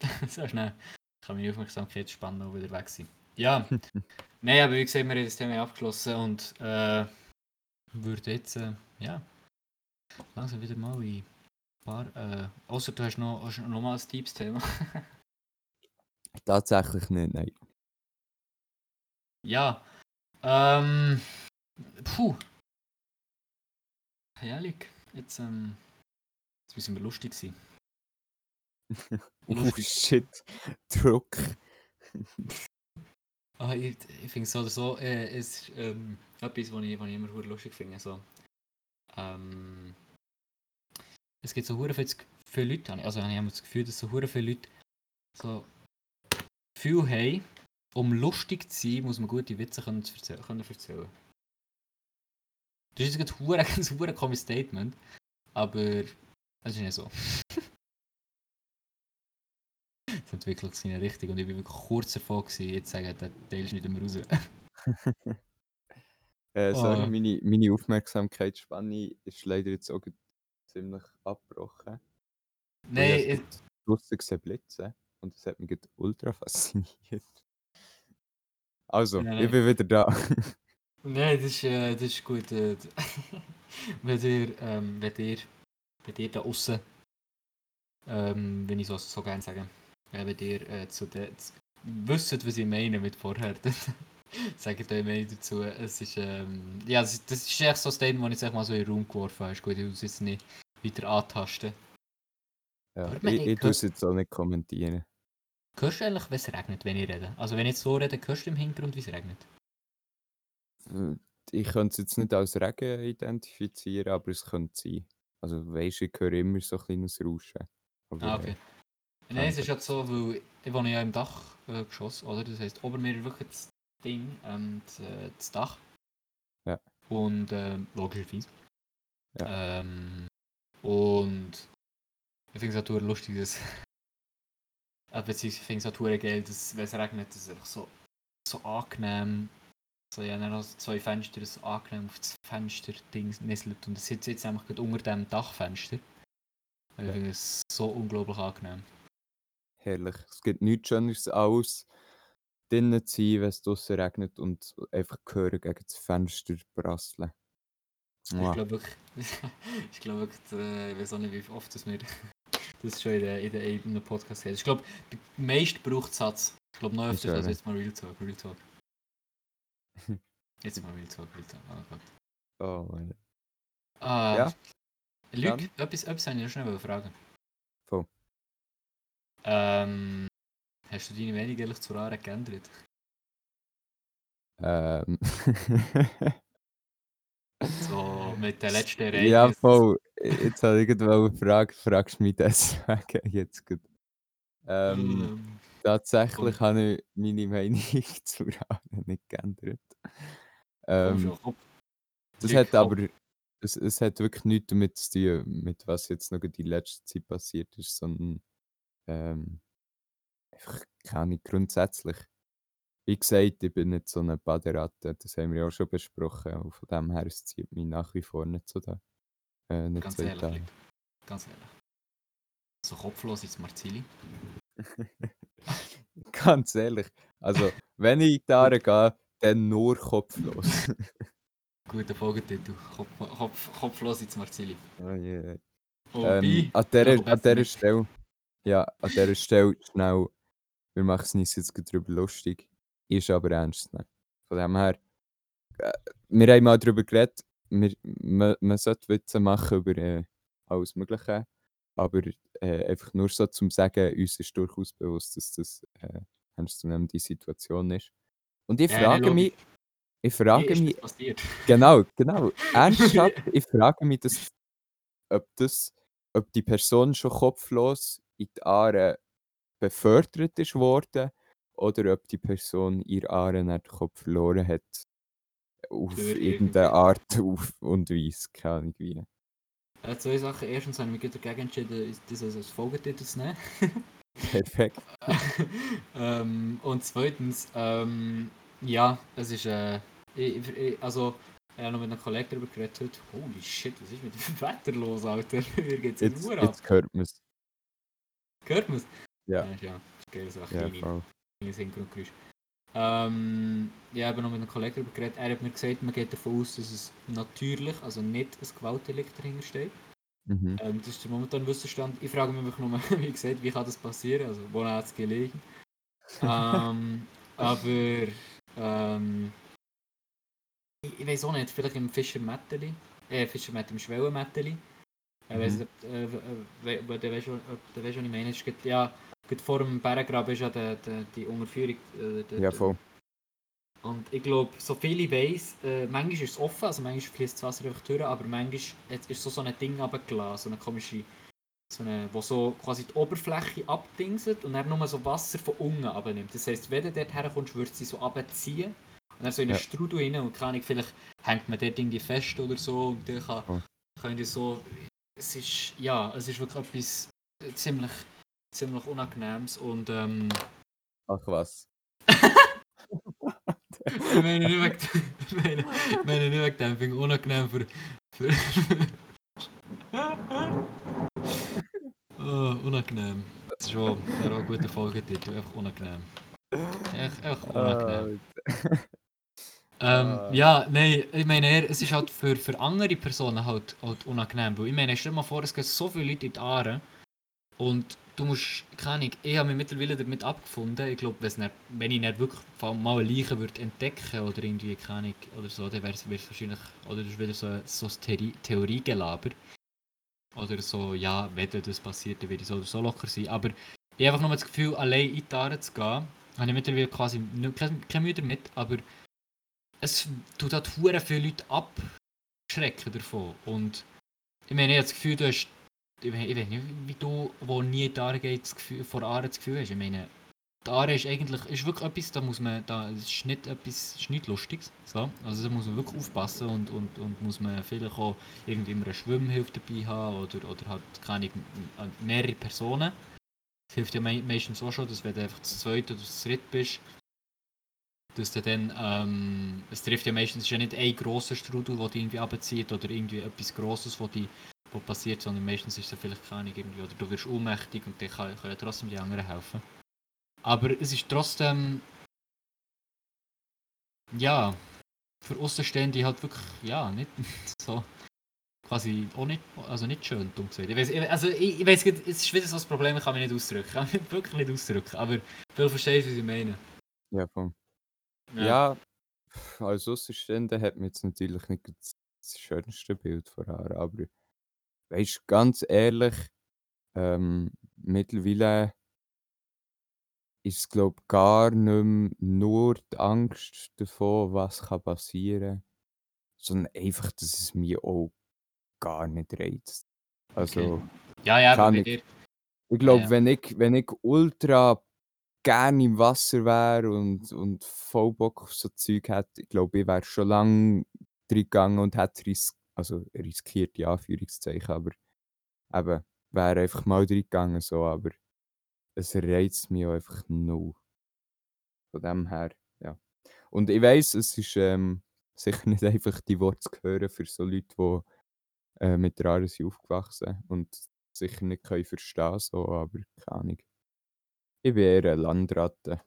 *laughs* so schnell. Kann meine Aufmerksamkeitsspanne auch wieder weg sein. Ja, *laughs* nein, aber wie gesagt, wir haben das Thema abgeschlossen und äh, würde jetzt, äh, ja, langsam wieder mal in ein paar, äh, außer du hast noch, hast noch mal ein deepes Thema. *laughs* Tatsächlich nicht, nein. ja, ähm, puh. Herrlich, jetzt, ähm, jetzt müssen wir lustig sein. Oh shit, Druck. Ah, ich ich finde es so oder so, äh, es ist ähm, etwas, was ich, was ich immer lustig finde. So. Ähm, es gibt so hure viele, Leute, habe ich- also habe ich immer das Gefühl, dass so hure viele Leute so Gefühl haben, um lustig zu sein, muss man gute Witze können, erzählen, können erzählen. Das ist jetzt hure *laughs* ein hure komisches Statement, aber es ist nicht so. *laughs* Entwickelt sich in eine Richtung und ich bin wirklich kurz davor gewesen, jetzt zu sagen, den Teil ist nicht mehr raus. *laughs* Äh, sorry, Ah. meine, meine Aufmerksamkeitsspanne ist leider jetzt auch ziemlich abgebrochen. Nein, ich ich, habe draussen gesehen Blitze und das hat mich ultra *laughs* fasziniert. Also, Nein, ich nein. bin wieder da. *laughs* nein, das ist, äh, das ist gut. Äh, wenn ihr, ähm, wenn ihr, wenn ihr da außen, ähm, wenn ich so, so gerne sagen, wenn ihr äh, zu zu, wisst, was ich meine mit vorher, *laughs* sagt euch meine dazu. Es ist, ähm, ja, das, das ist echt so ein Statement, das ich mal so in den Raum geworfen habe. Ist gut, ich muss jetzt nicht weiter antasten. Ja, ich tue es jetzt auch nicht kommentieren. Hörst du eigentlich, wenn es regnet, wenn ich rede? Also wenn ich jetzt so rede, hörst du im Hintergrund, wie es regnet? Äh, Ich könnte es jetzt nicht als Regen identifizieren, aber es könnte sein. Also weisst, ich höre immer so ein kleines Rauschen. Aber, Ah, okay. Nein, es ist halt so, weil ich wohne ja im Dachgeschoss, oder? Das heisst, ober mir ist wirklich das Ding, ähm, das, äh, das Dach. Ja. Und ähm, logischerweise. Ja. Ähm, und ich finde es halt lustig, dass. *laughs* äh, beziehungsweise ich finde es verdammt geil, dass, wenn es regnet, dass es einfach so, so angenehm. So, ja, dann also zwei Fenster, so angenehm auf das Fenster-Ding nisselt. Und es sitzt jetzt einfach gerade unter dem Dachfenster. Und Ich Ja. finde es so unglaublich angenehm. Herrlich. Es gibt nichts Schöneres als drinnen zu sein, wenn es draussen regnet und einfach hören gegen das Fenster prasseln. Ich Mua. glaube wirklich, *laughs* ich glaube wirklich, ich weiß auch nicht, wie oft das wir *laughs* das schon in, der, in, der, in einem Podcast haben. Ich glaube, der meist braucht Satz. Ich glaube, noch Ist öfter als so, jetzt mal Real Talk. Real Talk. *laughs* Jetzt mal Real Talk, Real Talk. Oh Gott. Oh, Mann. Ah, Ja, dann? etwas, etwas wollte ich noch schnell fragen. Ähm, hast du deine Meinung ehrlich zu Rare geändert? Ähm. *laughs* So mit den letzten ja, Ereignissen. voll. Jetzt habe ich eine Frage, fragst du mich deswegen *laughs* jetzt gut. Ähm, Ähm, tatsächlich komm. habe ich meine Meinung *laughs* zu Rare nicht geändert. Ähm, das hat aber, es, es hat wirklich nichts damit zu tun, mit was jetzt noch in letzter Zeit passiert ist, sondern ähm, einfach keine grundsätzlich. Wie gesagt, ich bin nicht so eine Baderatte, das haben wir ja auch schon besprochen. Und von dem her es zieht mich nach wie vor nicht so da. Äh, nicht Ganz so ehrlich. Haare. Ganz ehrlich. So kopflos ins Marzili. *laughs* Ganz ehrlich. Also, wenn ich Haare gehe, dann nur kopflos. *laughs* Guter Folgetitel. Kopf, Kopf, kopflos ins Marzili. oh yeah. Wobei, ähm, an ja, dieser, an. Stelle, ja, an dieser Stelle schnell, wir machen es uns jetzt darüber lustig, ist aber ernst nehmen. Von dem her, äh, wir haben mal darüber geredet, wir, man, man sollte Witze machen über äh, alles Mögliche, aber äh, einfach nur so zum Sagen, uns ist durchaus bewusst, dass das äh, ernst zu nehmende Situation ist. Und ich Ja, frage logisch. mich, ich frage ist mich? *laughs* Genau, genau. Ernsthaft, *laughs* ich frage mich, das, ob, das, ob die Person schon kopflos in die Aare befördert ist worden oder ob die Person ihr Aare nicht den Kopf verloren hat. Auf irgendeine. Art auf und Weise. Keine Ahnung wie. Äh, zwei Sachen. Erstens habe ich mich dagegen entschieden, das als Folgetitel zu nehmen. *laughs* Perfekt. *laughs* ähm, und zweitens, ähm, ja, es ist, äh, ich, ich, also, ich habe noch mit einem Kollegen darüber geredet heute. Holy shit, was ist mit dem Wetter los, Alter? *laughs* Mir geht's in Jetzt, Uhr ab. jetzt hört man es. Hört man es? Ja, Ja, geil, so ein ja, kleines Hintergrundgeräusch. Ähm, ich habe noch mit einem Kollegen darüber geredet. Er hat mir gesagt, man geht davon aus, dass es natürlich, also nicht ein Gewaltdelikt dahinter steht. Mhm. Ähm, das ist der momentan Wissensstand. Ich frage mich nur, *laughs* wie gesagt, wie kann das passieren? Also, wo hat es gelegen? ähm, *laughs* aber, ähm, ich, ich weiß auch nicht, vielleicht im Fischer Metteli, äh, Fischer Metteli, im Schwellenmetteli. Ich weiß Mhm. nicht, ob, äh, äh, der ob der weißt, was ich meine. Es gerade- ja, gerade vor dem Berggraben ist ja der, der, die Unterführung. Äh, der, Ja, voll. und ich glaube, so viel ich weiss, äh, manchmal ist es offen, also manchmal fließt das Wasser einfach durch, aber manchmal ist so, so ein Ding runtergelassen, so eine komische, so eine, wo so quasi die Oberfläche abdingselt und dann nur so Wasser von unten abnimmt. Das heisst, wenn du dort herkommst, würdest du sie so abziehen und dann so in einen Ja. Strudel rein und kann ich vielleicht hängt man dort irgendwie fest oder so und dann kann, Oh. können die so, es ist, ja, es ist wirklich etwas äh, ziemlich, ziemlich Unangenehmes und ähm, Ach was. *laughs* Ich meine nicht wegen ich meine, ich meine nicht wegen dem, ich finde es unangenehm für... für oh, *laughs* unangenehm. Das ist schon wäre auch ein guter Folgetitel, einfach unangenehm. Echt, echt unangenehm. *laughs* Ähm, Ah. ja, nein, ich meine eher, es ist halt für, für andere Personen halt, halt unangenehm, weil ich meine, stell dir mal vor, es gehen so viele Leute in die Aare und du musst, keine Ahnung, ich habe mich mittlerweile damit abgefunden, ich glaube, wenn ich nicht wirklich mal eine Leiche würde entdecken oder irgendwie, keine Ahnung, oder so, dann wäre es wahrscheinlich, oder das ist wieder so, so ein Theorie, Theoriegelaber. Oder so, ja, wenn das passiert, dann würde ich so oder so locker sein, aber ich habe einfach nur das Gefühl, allein in die Aare zu gehen, habe ich mittlerweile quasi nicht- kein, kein Mühe damit, aber es tut halt hure viele Leute abschrecken davon. Und ich meine, ich habe das Gefühl, du hast ich, we- ich weiß nicht, wie du, wo nie die geht, das vor Aare das Gefühl hast. Ich meine, die Aare ist eigentlich ist wirklich etwas, da muss man, da ist nicht etwas, ist nicht Lustiges. So. Also da muss man wirklich aufpassen und, und, und muss man vielleicht auch irgendwie immer eine Schwimmhilfe dabei haben oder, oder halt, keine mehrere Personen. Das hilft ja mei- meistens auch schon, dass wenn du einfach zu zweit oder zu dritt bist, dass du dann, ähm, es trifft ja meistens ist ja nicht ein grosser Strudel, der dich irgendwie abzieht oder irgendwie etwas Grosses, wo die wo passiert, sondern meistens ist es vielleicht keine irgendwie, oder du wirst ohnmächtig und dann kann- können ja trotzdem die anderen helfen. Aber es ist trotzdem, ja, für Außenstehende halt wirklich, ja, nicht *laughs* so, quasi auch nicht, also nicht schön, dumm gesagt. Ich weiss, also ich, ich weiss, es ist wieder so ein Problem, ich kann mich nicht ausdrücken, *laughs* ich kann mich wirklich nicht ausdrücken, aber viel verstehst du, was ich meine. Ja, voll. Ja, pff, als Außenstehender hat man jetzt natürlich nicht das das schönste Bild vor Augen, aber weißt ganz ehrlich, ähm, mittlerweile ist glaube gar nicht mehr nur die Angst davor, was kann passieren sondern einfach, dass es mich auch gar nicht reizt. Also, Ja, ja, aber kann bei ich- dir, ich glaube, Ja. wenn, ich, wenn ich ultra gerne im Wasser wäre und, und voll Bock auf so Zeug hätte, ich glaube, ich wäre schon lange drin gegangen und hätte ris also riskiert, ja, Anführungszeichen, aber eben, wäre einfach mal drin gegangen, so, aber es reizt mich auch einfach null. Von dem her, ja. Und ich weiss, es ist ähm, *laughs* sicher nicht einfach, die Worte zu hören für so Leute, die äh, mit der Aare sind aufgewachsen und sicher nicht können verstehen so, aber keine Ahnung. Ich bin eher eine Landratte.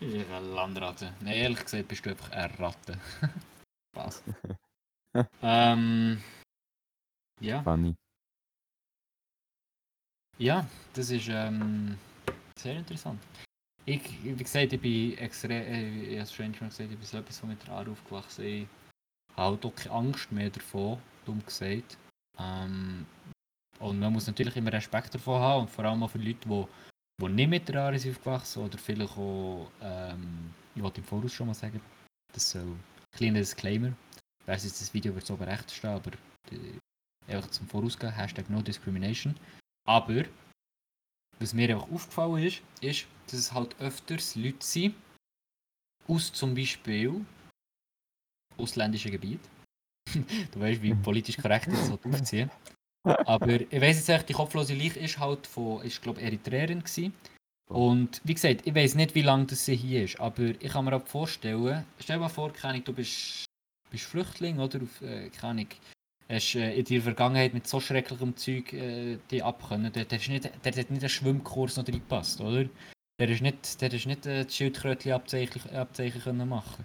Ich bin eine Landratte. Nein, ehrlich gesagt bist du einfach eine Ratte. *laughs* Spaß. *laughs* ähm, ja, Funny. ja, das ist ähm, sehr interessant. Ich, wie gesagt, ich bin extrem, äh, ich habe es schon gesagt, ich bin so etwas von mit der Aare aufgewachsen. Ich habe auch keine Angst mehr davon, dumm gesagt. Ähm, und man muss natürlich immer Respekt davon haben und vor allem auch für Leute, die, die nicht mit der Aare sind aufgewachsen oder vielleicht auch, ähm, ich wollte im Voraus schon mal sagen, das soll ein kleiner Disclaimer. Ich weiss jetzt, das Video wird so berechtigt stehen, aber äh, einfach zum Vorausgehen, Hashtag No Discrimination. Aber, was mir einfach aufgefallen ist, ist, dass es halt öfters Leute sind, aus zum Beispiel ausländischen Gebiet. *laughs* du weißt, wie *laughs* politisch korrekt das halt aufziehen. Aber ich weiß jetzt echt, die kopflose Leiche ist halt von, ist glaube Eritreerin gewesen. Und wie gesagt, ich weiß nicht, wie lange das sie hier ist, aber ich kann mir auch vorstellen, stell dir mal vor, keine du bist, bist Flüchtling, oder? Auf, äh, keine hast äh, in deiner Vergangenheit mit so schrecklichem Zeug äh, die abkönnen. Der, der, nicht, der hat nicht einen Schwimmkurs noch reingepasst, oder? Der ist nicht, der ist nicht äh, das Schildkrötchen Abzeichen, Abzeichen können machen.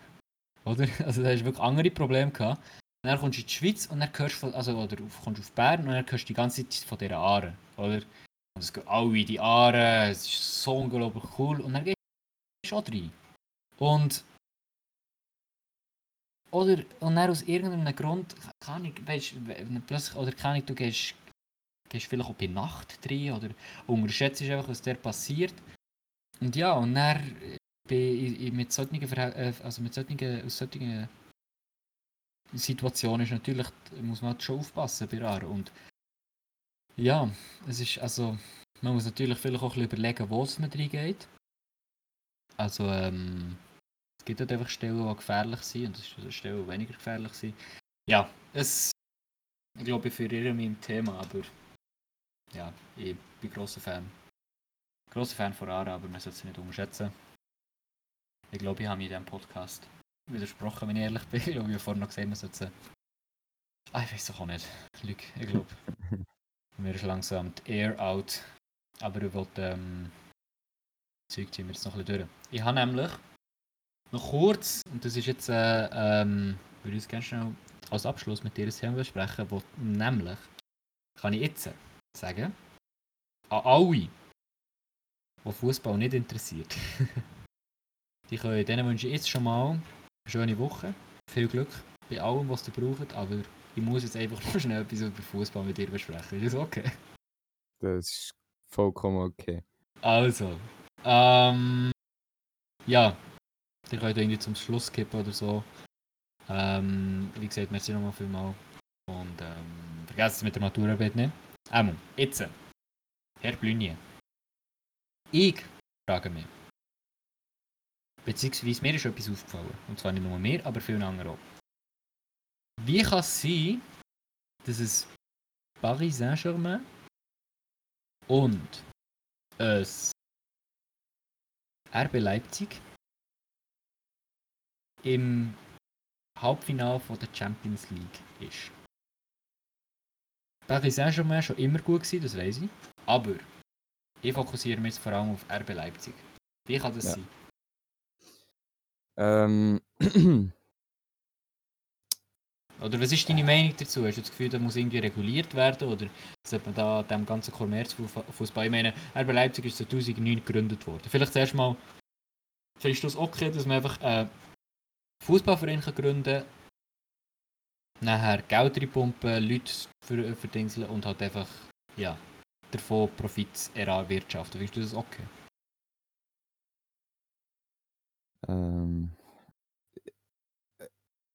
Oder? *laughs* Also der hast wirklich andere Probleme gehabt. Und dann kommst du in die Schweiz und dann hörst du von, also, oder kommst du auf Bern und dann hörst du die ganze Zeit von dieser Aare, oder? Und es gehen alle die Aare, es ist so unglaublich cool und dann gehst du auch rein. Und oder und dann aus irgendeinem Grund, kann ich, weißt plötzlich, oder kann ich, du gehst, gehst vielleicht auch bei Nacht rein oder unterschätzt einfach, was der passiert. Und ja, und dann äh, ich mit solchen, äh, also mit solchen, aus solchen Situationen ist natürlich, muss man halt schon aufpassen bei Rar. Und ja, es ist also, man muss natürlich vielleicht auch ein bisschen überlegen, wo es mit reingeht. Also, ähm, es gibt halt einfach Stellen, die gefährlich sind und es gibt Stellen, die weniger gefährlich sind. Ja, es, ich glaube, ich verirre mich im Thema, aber ja, ich bin grosser Fan. Grosser Fan von Ara, aber man sollte sie nicht unterschätzen. Ich glaube, ich habe mich in diesem Podcast widersprochen, wenn ich ehrlich bin. *laughs* Ich habe vorhin noch gesagt, man sollte sie... Ah, ich weiß doch auch nicht. Lüge, ich glaube. *laughs* Mir ist langsam die Air out. Aber ich wollte, ähm, Zeug ziehen wir jetzt noch ein bisschen durch. Ich habe nämlich noch kurz, und das ist jetzt, äh, ähm, würde ich gerne schnell als Abschluss mit dir ein Thema besprechen, wo nämlich, kann ich jetzt sagen, an alle, die Fußball nicht interessiert, *laughs* die können, denen wünsche ich jetzt schon mal eine schöne Woche, viel Glück bei allem, was ihr braucht, aber ich muss jetzt einfach *laughs* noch schnell etwas über Fußball mit dir besprechen. Ist das okay? Das ist vollkommen okay. Also, ähm, ja, ihr könnt irgendwie zum Schluss kippen oder so. Ähm, wie gesagt, merci nochmal vielmals. Und ähm, vergesst es mit der Maturarbeit nicht. Einmal, jetzt. Herr Blunier. Ich frage mich. Beziehungsweise mir ist etwas aufgefallen. Und zwar nicht nur mir, aber vielen anderen auch. Wie kann es sein, dass es Paris Saint-Germain und es RB Leipzig im Halbfinale von der Champions League ist. Paris Saint-Germain war schon immer gut, gewesen, das weiß ich. Aber ich fokussiere mich jetzt vor allem auf RB Leipzig. Wie kann das Ja. sein? Ähm, *clears throat* Oder was ist deine Meinung dazu? Hast du das Gefühl, das muss irgendwie reguliert werden? Oder sollte man da dem ganzen Kommerzfußball... Ich meine, RB Leipzig ist 2009 gegründet worden. Vielleicht zuerst mal, findest du es okay, dass man einfach einen Fußballverein kann gründen kann, nachher Geld reinpumpen, Leute ver verdingseln und halt einfach, ja, davon Profit erwirtschaften. Findest du das okay? Ähm,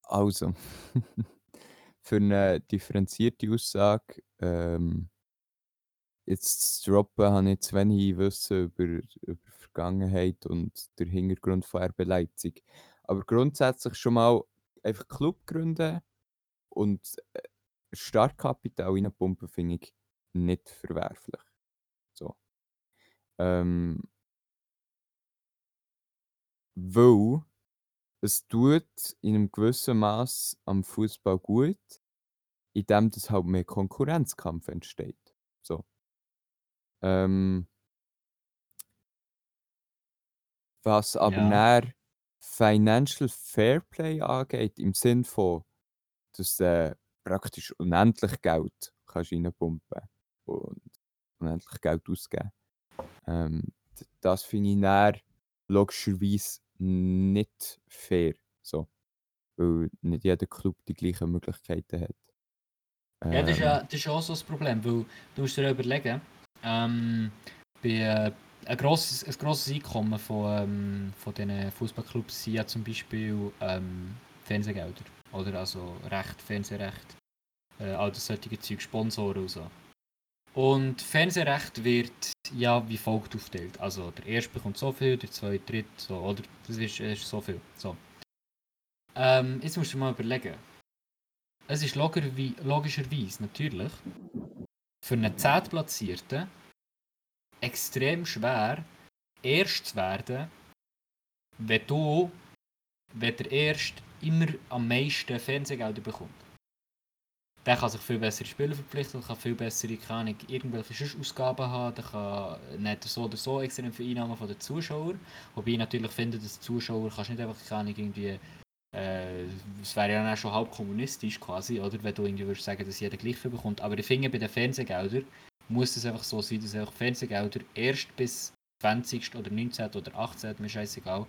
also, *laughs* für eine differenzierte Aussage, ähm, jetzt zu droppen, habe ich zu wenig Wissen über, über die Vergangenheit und den Hintergrund von RB Leipzig. Aber grundsätzlich schon mal einfach Club gründen und äh, Startkapital reinpumpen, finde ich nicht verwerflich. So. Ähm, weil es tut in einem gewissen Maß am Fußball gut, indem das halt mehr Konkurrenzkampf entsteht. So. Ähm, was aber Ja. näher Financial Fairplay angeht, im Sinn von, dass du praktisch unendlich Geld kannst reinpumpen und unendlich Geld ausgeben. Ähm, das finde ich näher logischerweise nicht fair. So. Weil nicht jeder Club die gleichen Möglichkeiten hat. Ja, das ist, Ähm, ja, das ist auch so das Problem, weil du musst dir überlegen, ähm, bei, äh, ein, grosses, ein grosses Einkommen von, ähm, von diesen Fußballclubs sind ja zum Beispiel ähm, Fernsehgelder. Oder also Recht, Fernsehrecht, äh, all das solche Zeug, Sponsoren und so. Und Fernsehrecht wird ja wie folgt aufgeteilt. Also der erste bekommt so viel, der zweite, dritte, so, oder? Das ist, ist so viel. So. Ähm, jetzt musst du mal überlegen. Es ist logischerweise natürlich für einen Zehntplatzierten extrem schwer, erst zu werden, wenn du, wenn der Erste immer am meisten Fernsehgelder bekommt. Der kann sich viel bessere Spieler verpflichten, kann viel bessere, keine irgendwelche Ausgaben haben, der kann nicht so oder so extrem viele Einnahmen von den Zuschauern. Wobei ich natürlich finde, dass Zuschauer kannst nicht einfach, keine irgendwie äh, es wäre ja dann auch schon halb kommunistisch quasi, oder? Wenn du irgendwie würdest sagen, dass jeder gleich viel bekommt. Aber ich finde, bei den Fernsehgeldern muss es einfach so sein, dass einfach Fernsehgelder erst bis 20. oder 19. oder 18. mir scheißegal,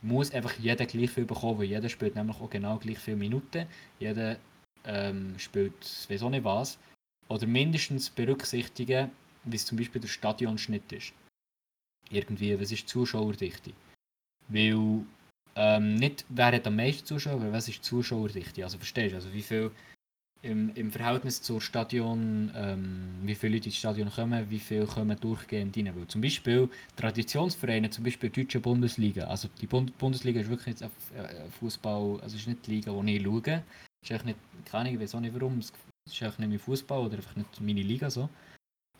muss einfach jeder gleich viel bekommen, weil jeder spielt nämlich auch genau gleich viele Minuten. Jeder ähm, spielt, weiß auch nicht was. Oder mindestens berücksichtigen, wie es zum Beispiel der Stadionschnitt ist. Irgendwie, was ist die Zuschauerdichte? Weil ähm, nicht wer hat am meisten Zuschauer, aber was ist die Zuschauerdichte? Also verstehst du, also wie viel im, im Verhältnis zur Stadion, ähm, wie viele Leute ins Stadion kommen, wie viele kommen durchgehend rein. Weil zum Beispiel Traditionsvereine, zum Beispiel die deutsche Bundesliga, also die Bund Bundesliga ist wirklich jetzt äh, Fußball, also ist nicht die Liga, die ich schaue. Ist eigentlich nicht, keine Ahnung, ich weiß auch nicht warum, es ist eigentlich nicht mein Fußball oder einfach nicht meine Liga so.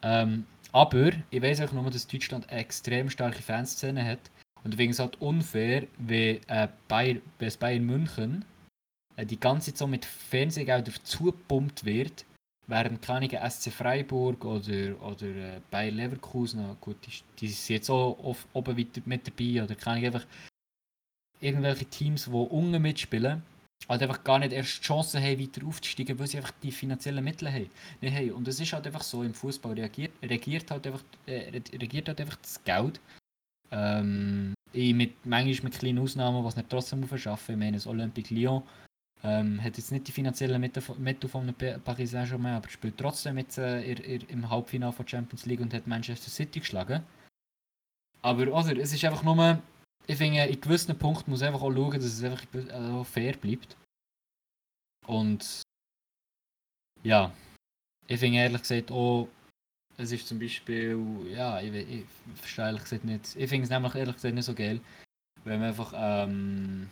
Ähm, aber ich weiß auch nur, dass Deutschland eine extrem starke Fanszene hat. Und deswegen ist es halt unfair, wenn, äh, Bayern, wenn Bayern München äh, die ganze Zeit so mit Fernsehgeldern zugepumpt wird, während keine SC Freiburg oder, oder äh, Bayer Leverkusen, gut, die, die sind jetzt auch auf, oben mit, mit dabei, oder keine einfach irgendwelche Teams, die unten mitspielen, halt einfach gar nicht erst die Chance haben, weiter aufzusteigen, weil sie einfach die finanziellen Mittel haben. Nicht. Und es ist halt einfach so, im Fußball reagiert, regiert, halt einfach, äh, regiert halt einfach das Geld. Ähm, mit, manchmal mit kleinen Ausnahmen, was nicht trotzdem muss verschaffen. Ich meine, das Olympique Lyon ähm, hat jetzt nicht die finanziellen Mittel Mittel von Paris Saint-Germain, aber spielt trotzdem jetzt äh, ihr, ihr, im Halbfinale von Champions League und hat Manchester City geschlagen. Aber oder, es ist einfach nur, ich finde, in gewissen Punkten muss einfach auch schauen, dass es einfach äh, fair bleibt. Und ja, ich finde ehrlich gesagt auch, es ist zum Beispiel, ja, ich, ich verstehe ehrlich gesagt nicht, ich finde es nämlich ehrlich gesagt nicht so geil, wenn man einfach, ähm,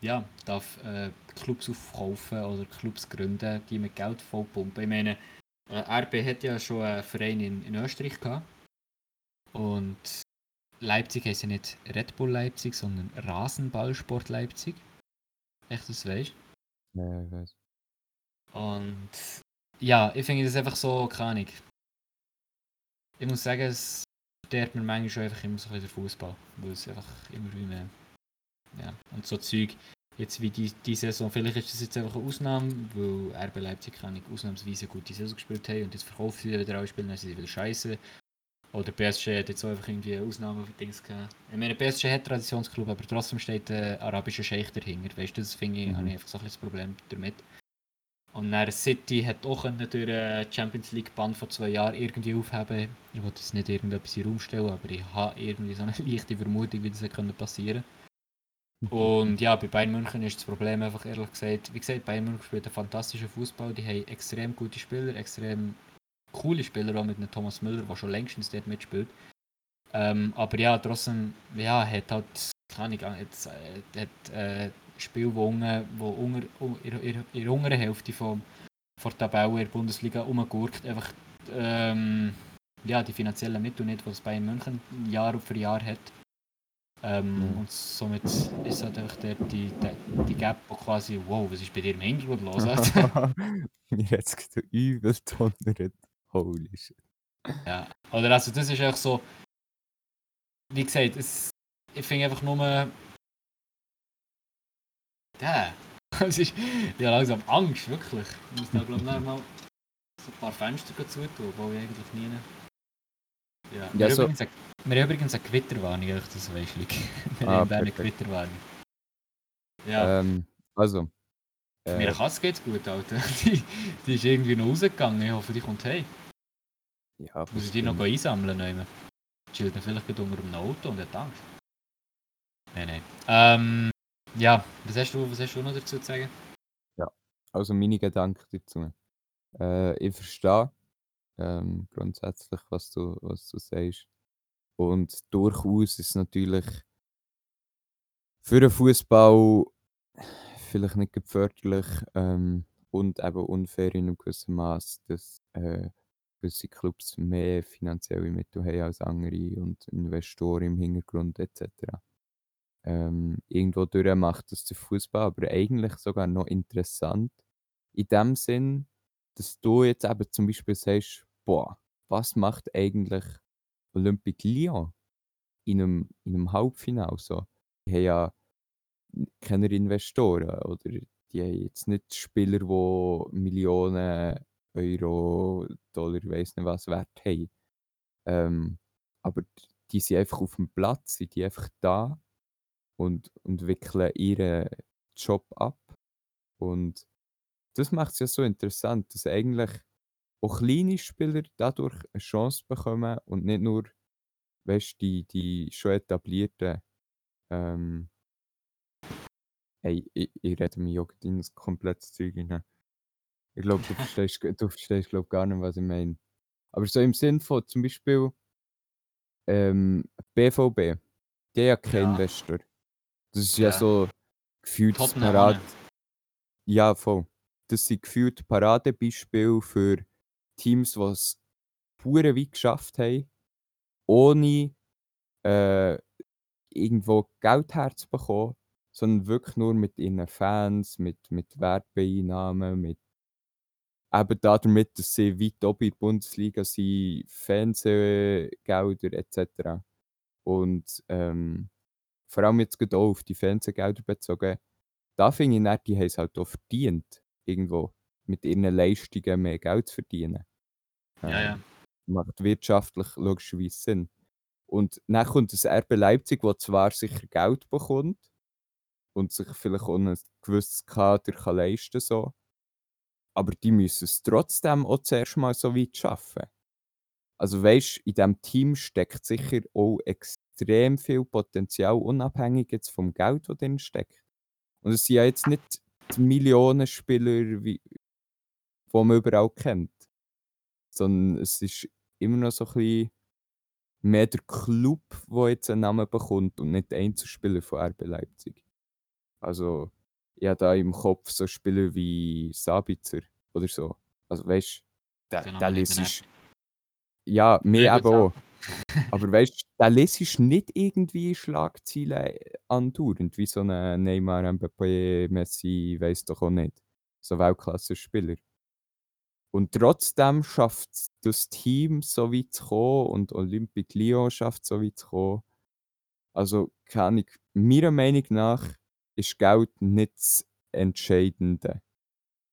ja, darf äh, Clubs aufkaufen oder Clubs gründen, die mit Geld vollpumpen. Ich meine, äh, RB hat ja schon einen Verein in, in Österreich gehabt und Leipzig heißt ja nicht Red Bull Leipzig, sondern Rasenballsport Leipzig. Echt, das weißt Ja, ich weiß. Und ja, ich finde das einfach so, keine Ahnung. Ich muss sagen, es stört mir manchmal schon einfach immer so ein bisschen der Fußball. Weil es einfach immer wie mehr. Ja, und so Zeug, jetzt wie die, die Saison, vielleicht ist das jetzt einfach eine Ausnahme, weil RB Leipzig kann ich ausnahmsweise eine gute Saison gespielt haben und jetzt verkaufen sie wieder alle Spiele, dann sind sie wieder scheiße. Oder PSG hat jetzt auch einfach irgendwie eine Ausnahme für Dings gehabt. Ich meine, PSG hat Traditionsclub, aber trotzdem steht der arabische Scheich dahinter. Weißt du, das finde ich, Mhm. habe ich einfach so ein bisschen das Problem damit. Und dann City hat auch können durch den Champions League Band von zwei Jahren irgendwie aufheben. Ich wollte jetzt nicht irgendetwas in den Raum stellen, aber ich habe irgendwie so eine *laughs* leichte Vermutung, wie das können passieren Und ja, bei Bayern München ist das Problem einfach ehrlich gesagt, wie gesagt, Bayern München spielt einen fantastischen Fußball, die haben extrem gute Spieler, extrem coole Spieler, auch mit einem Thomas Müller, der schon längstens dort mitspielt. Ähm, aber ja, trotzdem, ja, hat halt, keine Ahnung, jetzt, äh, hat äh, Spiel, wo, unten, wo unter, un- in, in, in der unteren Hälfte vom, von der Tabelle in der Bundesliga rumgurkt, einfach ähm, ja, die finanziellen Mittel nicht, die das Bayern München Jahr für Jahr hat. Ähm, Mhm. Und somit ist halt einfach der, die, die, die Gap, quasi, wow, was ist bei dir im Hintergrund los? Mir hat es übel donnert. Holy shit. Ja, oder also das ist einfach so, wie gesagt, es, ich finde einfach nur, ja, *laughs* es ist ja langsam Angst, wirklich. Ich muss da glaube ich mal so ein paar Fenster zutun, wo ich eigentlich nie... Ja, Ja, wir, so- übrigens eine, wir haben übrigens eine Gewitterwarnung, ehrlich, das weißt du. *laughs* Wir Ah, haben eine. Gewitterwarnung. Ja, Ähm, also. Äh, mir Katze geht's gut, Alter. *laughs* Die, die ist irgendwie noch rausgegangen, ich hoffe, die kommt hey. Ja, Muss ich die noch einsammeln? Nehmen? Chillt dann vielleicht gerade unter einem Auto und hat Angst. Nein, nein. Ähm, ja, was hast, du, was hast du noch dazu zu sagen? Also meine Gedanken dazu. Äh, ich verstehe ähm, grundsätzlich, was du, was du sagst. Und durchaus ist es natürlich für den Fußball vielleicht nicht förderlich ähm, und eben unfair in einem gewissen Maß, dass äh, gewisse Clubs mehr finanzielle Mittel haben als andere und Investoren im Hintergrund etc. Ähm, irgendwo durch macht das der Fußball aber eigentlich sogar noch interessant in dem Sinn, dass du jetzt eben zum Beispiel sagst, boah, was macht eigentlich Olympique Lyon in einem, in einem Halbfinale so? Die haben ja keine Investoren oder die haben jetzt nicht Spieler, die Millionen Euro, Dollar, ich weiss nicht was wert haben. Ähm, aber die sind einfach auf dem Platz, sind die einfach da und, und wickeln ihren Job ab. Und das macht es ja so interessant, dass eigentlich auch kleine Spieler dadurch eine Chance bekommen und nicht nur, weißt die, die schon etablierten. Ähm, hey, ich, ich rede mir das komplette Zeug hinein. Ich glaube, du verstehst, du verstehst glaub, gar nicht, was ich meine. Aber so im Sinn von zum Beispiel ähm, BVB, haben ja keinen Ja. Investor. Das ist ja, Ja. so gefühlt nicht. Ja, voll. Das sind gefühlt Paradebeispiele für Teams, die es pure weit geschafft haben, ohne äh, irgendwo Geld herzubekommen, sondern wirklich nur mit ihren Fans, mit, mit Werbeeinnahmen, mit eben damit, dass sie weit oben in der Bundesliga sind, Fernsehgelder etc. Und ähm, vor allem jetzt gerade auch auf die Fernsehgelder bezogen, da finde ich dann, die haben es halt auch verdient, irgendwo mit ihren Leistungen mehr Geld zu verdienen. Ja, ja. Ähm, Macht wirtschaftlich logischerweise Sinn. Und dann kommt das RB Leipzig, das zwar sicher Geld bekommt und sich vielleicht auch ein gewisses Kader kann leisten so, aber die müssen es trotzdem auch zuerst mal so weit schaffen. Also weißt, in diesem Team steckt sicher auch extrem viel Potenzial, unabhängig jetzt vom Geld, das drin steckt. Und es sind ja jetzt nicht die Millionenspieler, wie, die man überall kennt. sondern es ist immer noch so ein bisschen mehr der Club, der jetzt einen Namen bekommt und nicht der Einzelspieler von RB Leipzig. Also, ich habe da im Kopf so Spieler wie Sabitzer oder so. Also, weißt du, Den nicht liest Ja, mir Sehr eben auch. Aber weißt du, der liest nicht irgendwie Schlagzeilen andauernd, wie so ein Neymar, Mbappé, Messi, weiß doch auch nicht. So Weltklasse-Spieler. Und trotzdem schafft das Team so weit zu kommen und Olympique Lyon schafft so weit zu kommen. Also, keine meiner Meinung nach ist Geld nicht das Entscheidende.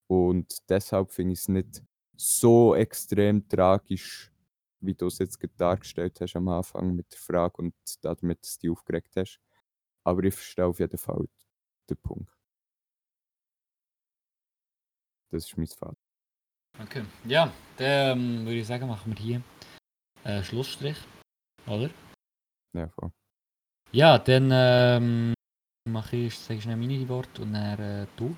Und deshalb finde ich es nicht so extrem tragisch, wie du es jetzt dargestellt hast am Anfang mit der Frage und damit, dass du dich aufgeregt hast. Aber ich verstehe auf jeden Fall den Punkt. Das ist mein Fall. Okay. Ja, dann ähm, würde ich sagen, machen wir hier einen Schlussstrich. Oder? Ja, voll. Ja, dann ähm, mache ich, sage ich schnell meine Worte und dann äh, du.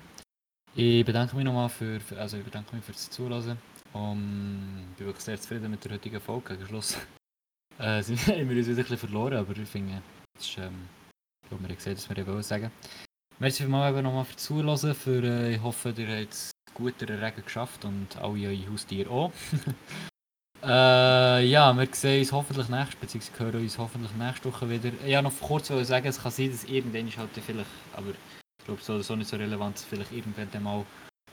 Ich bedanke mich nochmal für, für, also ich bedanke mich fürs Zuhören. Um, ich bin wirklich sehr zufrieden mit der heutigen Folge. Gegen Schluss *laughs* äh, sind *laughs* wir uns wieder ein bisschen verloren, aber ich finde, das ist, ähm, ich glaube, wir haben gesehen, dass wir eben sagen. Merci vielmals eben nochmal für Zuhören. Für, äh, ich hoffe, ihr habt es gut durch den Regen geschafft und alle eure Haustiere auch. *laughs* Äh, ja, wir sehen uns hoffentlich nächste, beziehungsweise hören uns hoffentlich nächste Woche wieder. Ja, noch kurz wollte sagen, es kann sein, dass irgendwann ist halt vielleicht, aber ich glaube so oder so nicht so relevant, dass vielleicht irgendwann mal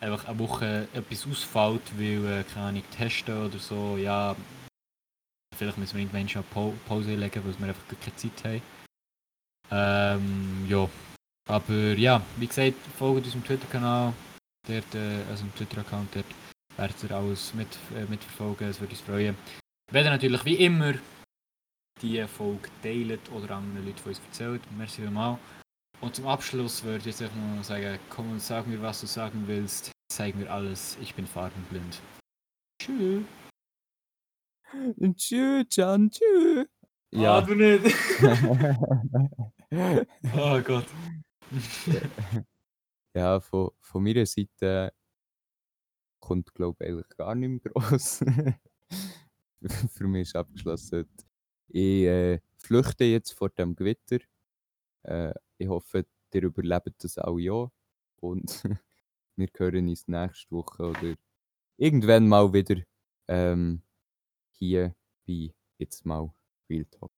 einfach eine Woche etwas ausfällt, weil, äh, keine Ahnung, testen oder so, ja, vielleicht müssen wir irgendwann schon pa Pause legen, weil wir einfach keine Zeit haben. Ähm, ja, aber ja, wie gesagt, folgt unserem Twitter-Kanal, äh, also dem Twitter-Account, dort werdet ihr alles mit, äh, mitverfolgen, es würde uns freuen. Wir werden natürlich wie immer die Folge teilen oder anderen Leuten von uns erzählt. Merci vielmals. Und zum Abschluss würde ich jetzt einfach nur sagen, komm und sag mir, was du sagen willst. Zeig mir alles, ich bin farbenblind. Tschüss. Tschüss, Can, tschüss. Ah, Ja. du nicht. *laughs* *laughs* oh Gott. ja, von, von meiner Seite kommt, glaube ich, eigentlich gar nicht mehr gross. *laughs* Für mich ist abgeschlossen. Ich äh, flüchte jetzt vor dem Gewitter. Äh, ich hoffe, ihr überlebt das auch ja. Und *laughs* wir hören uns nächste Woche oder irgendwann mal wieder ähm, hier bei jetzt mal Real Talk.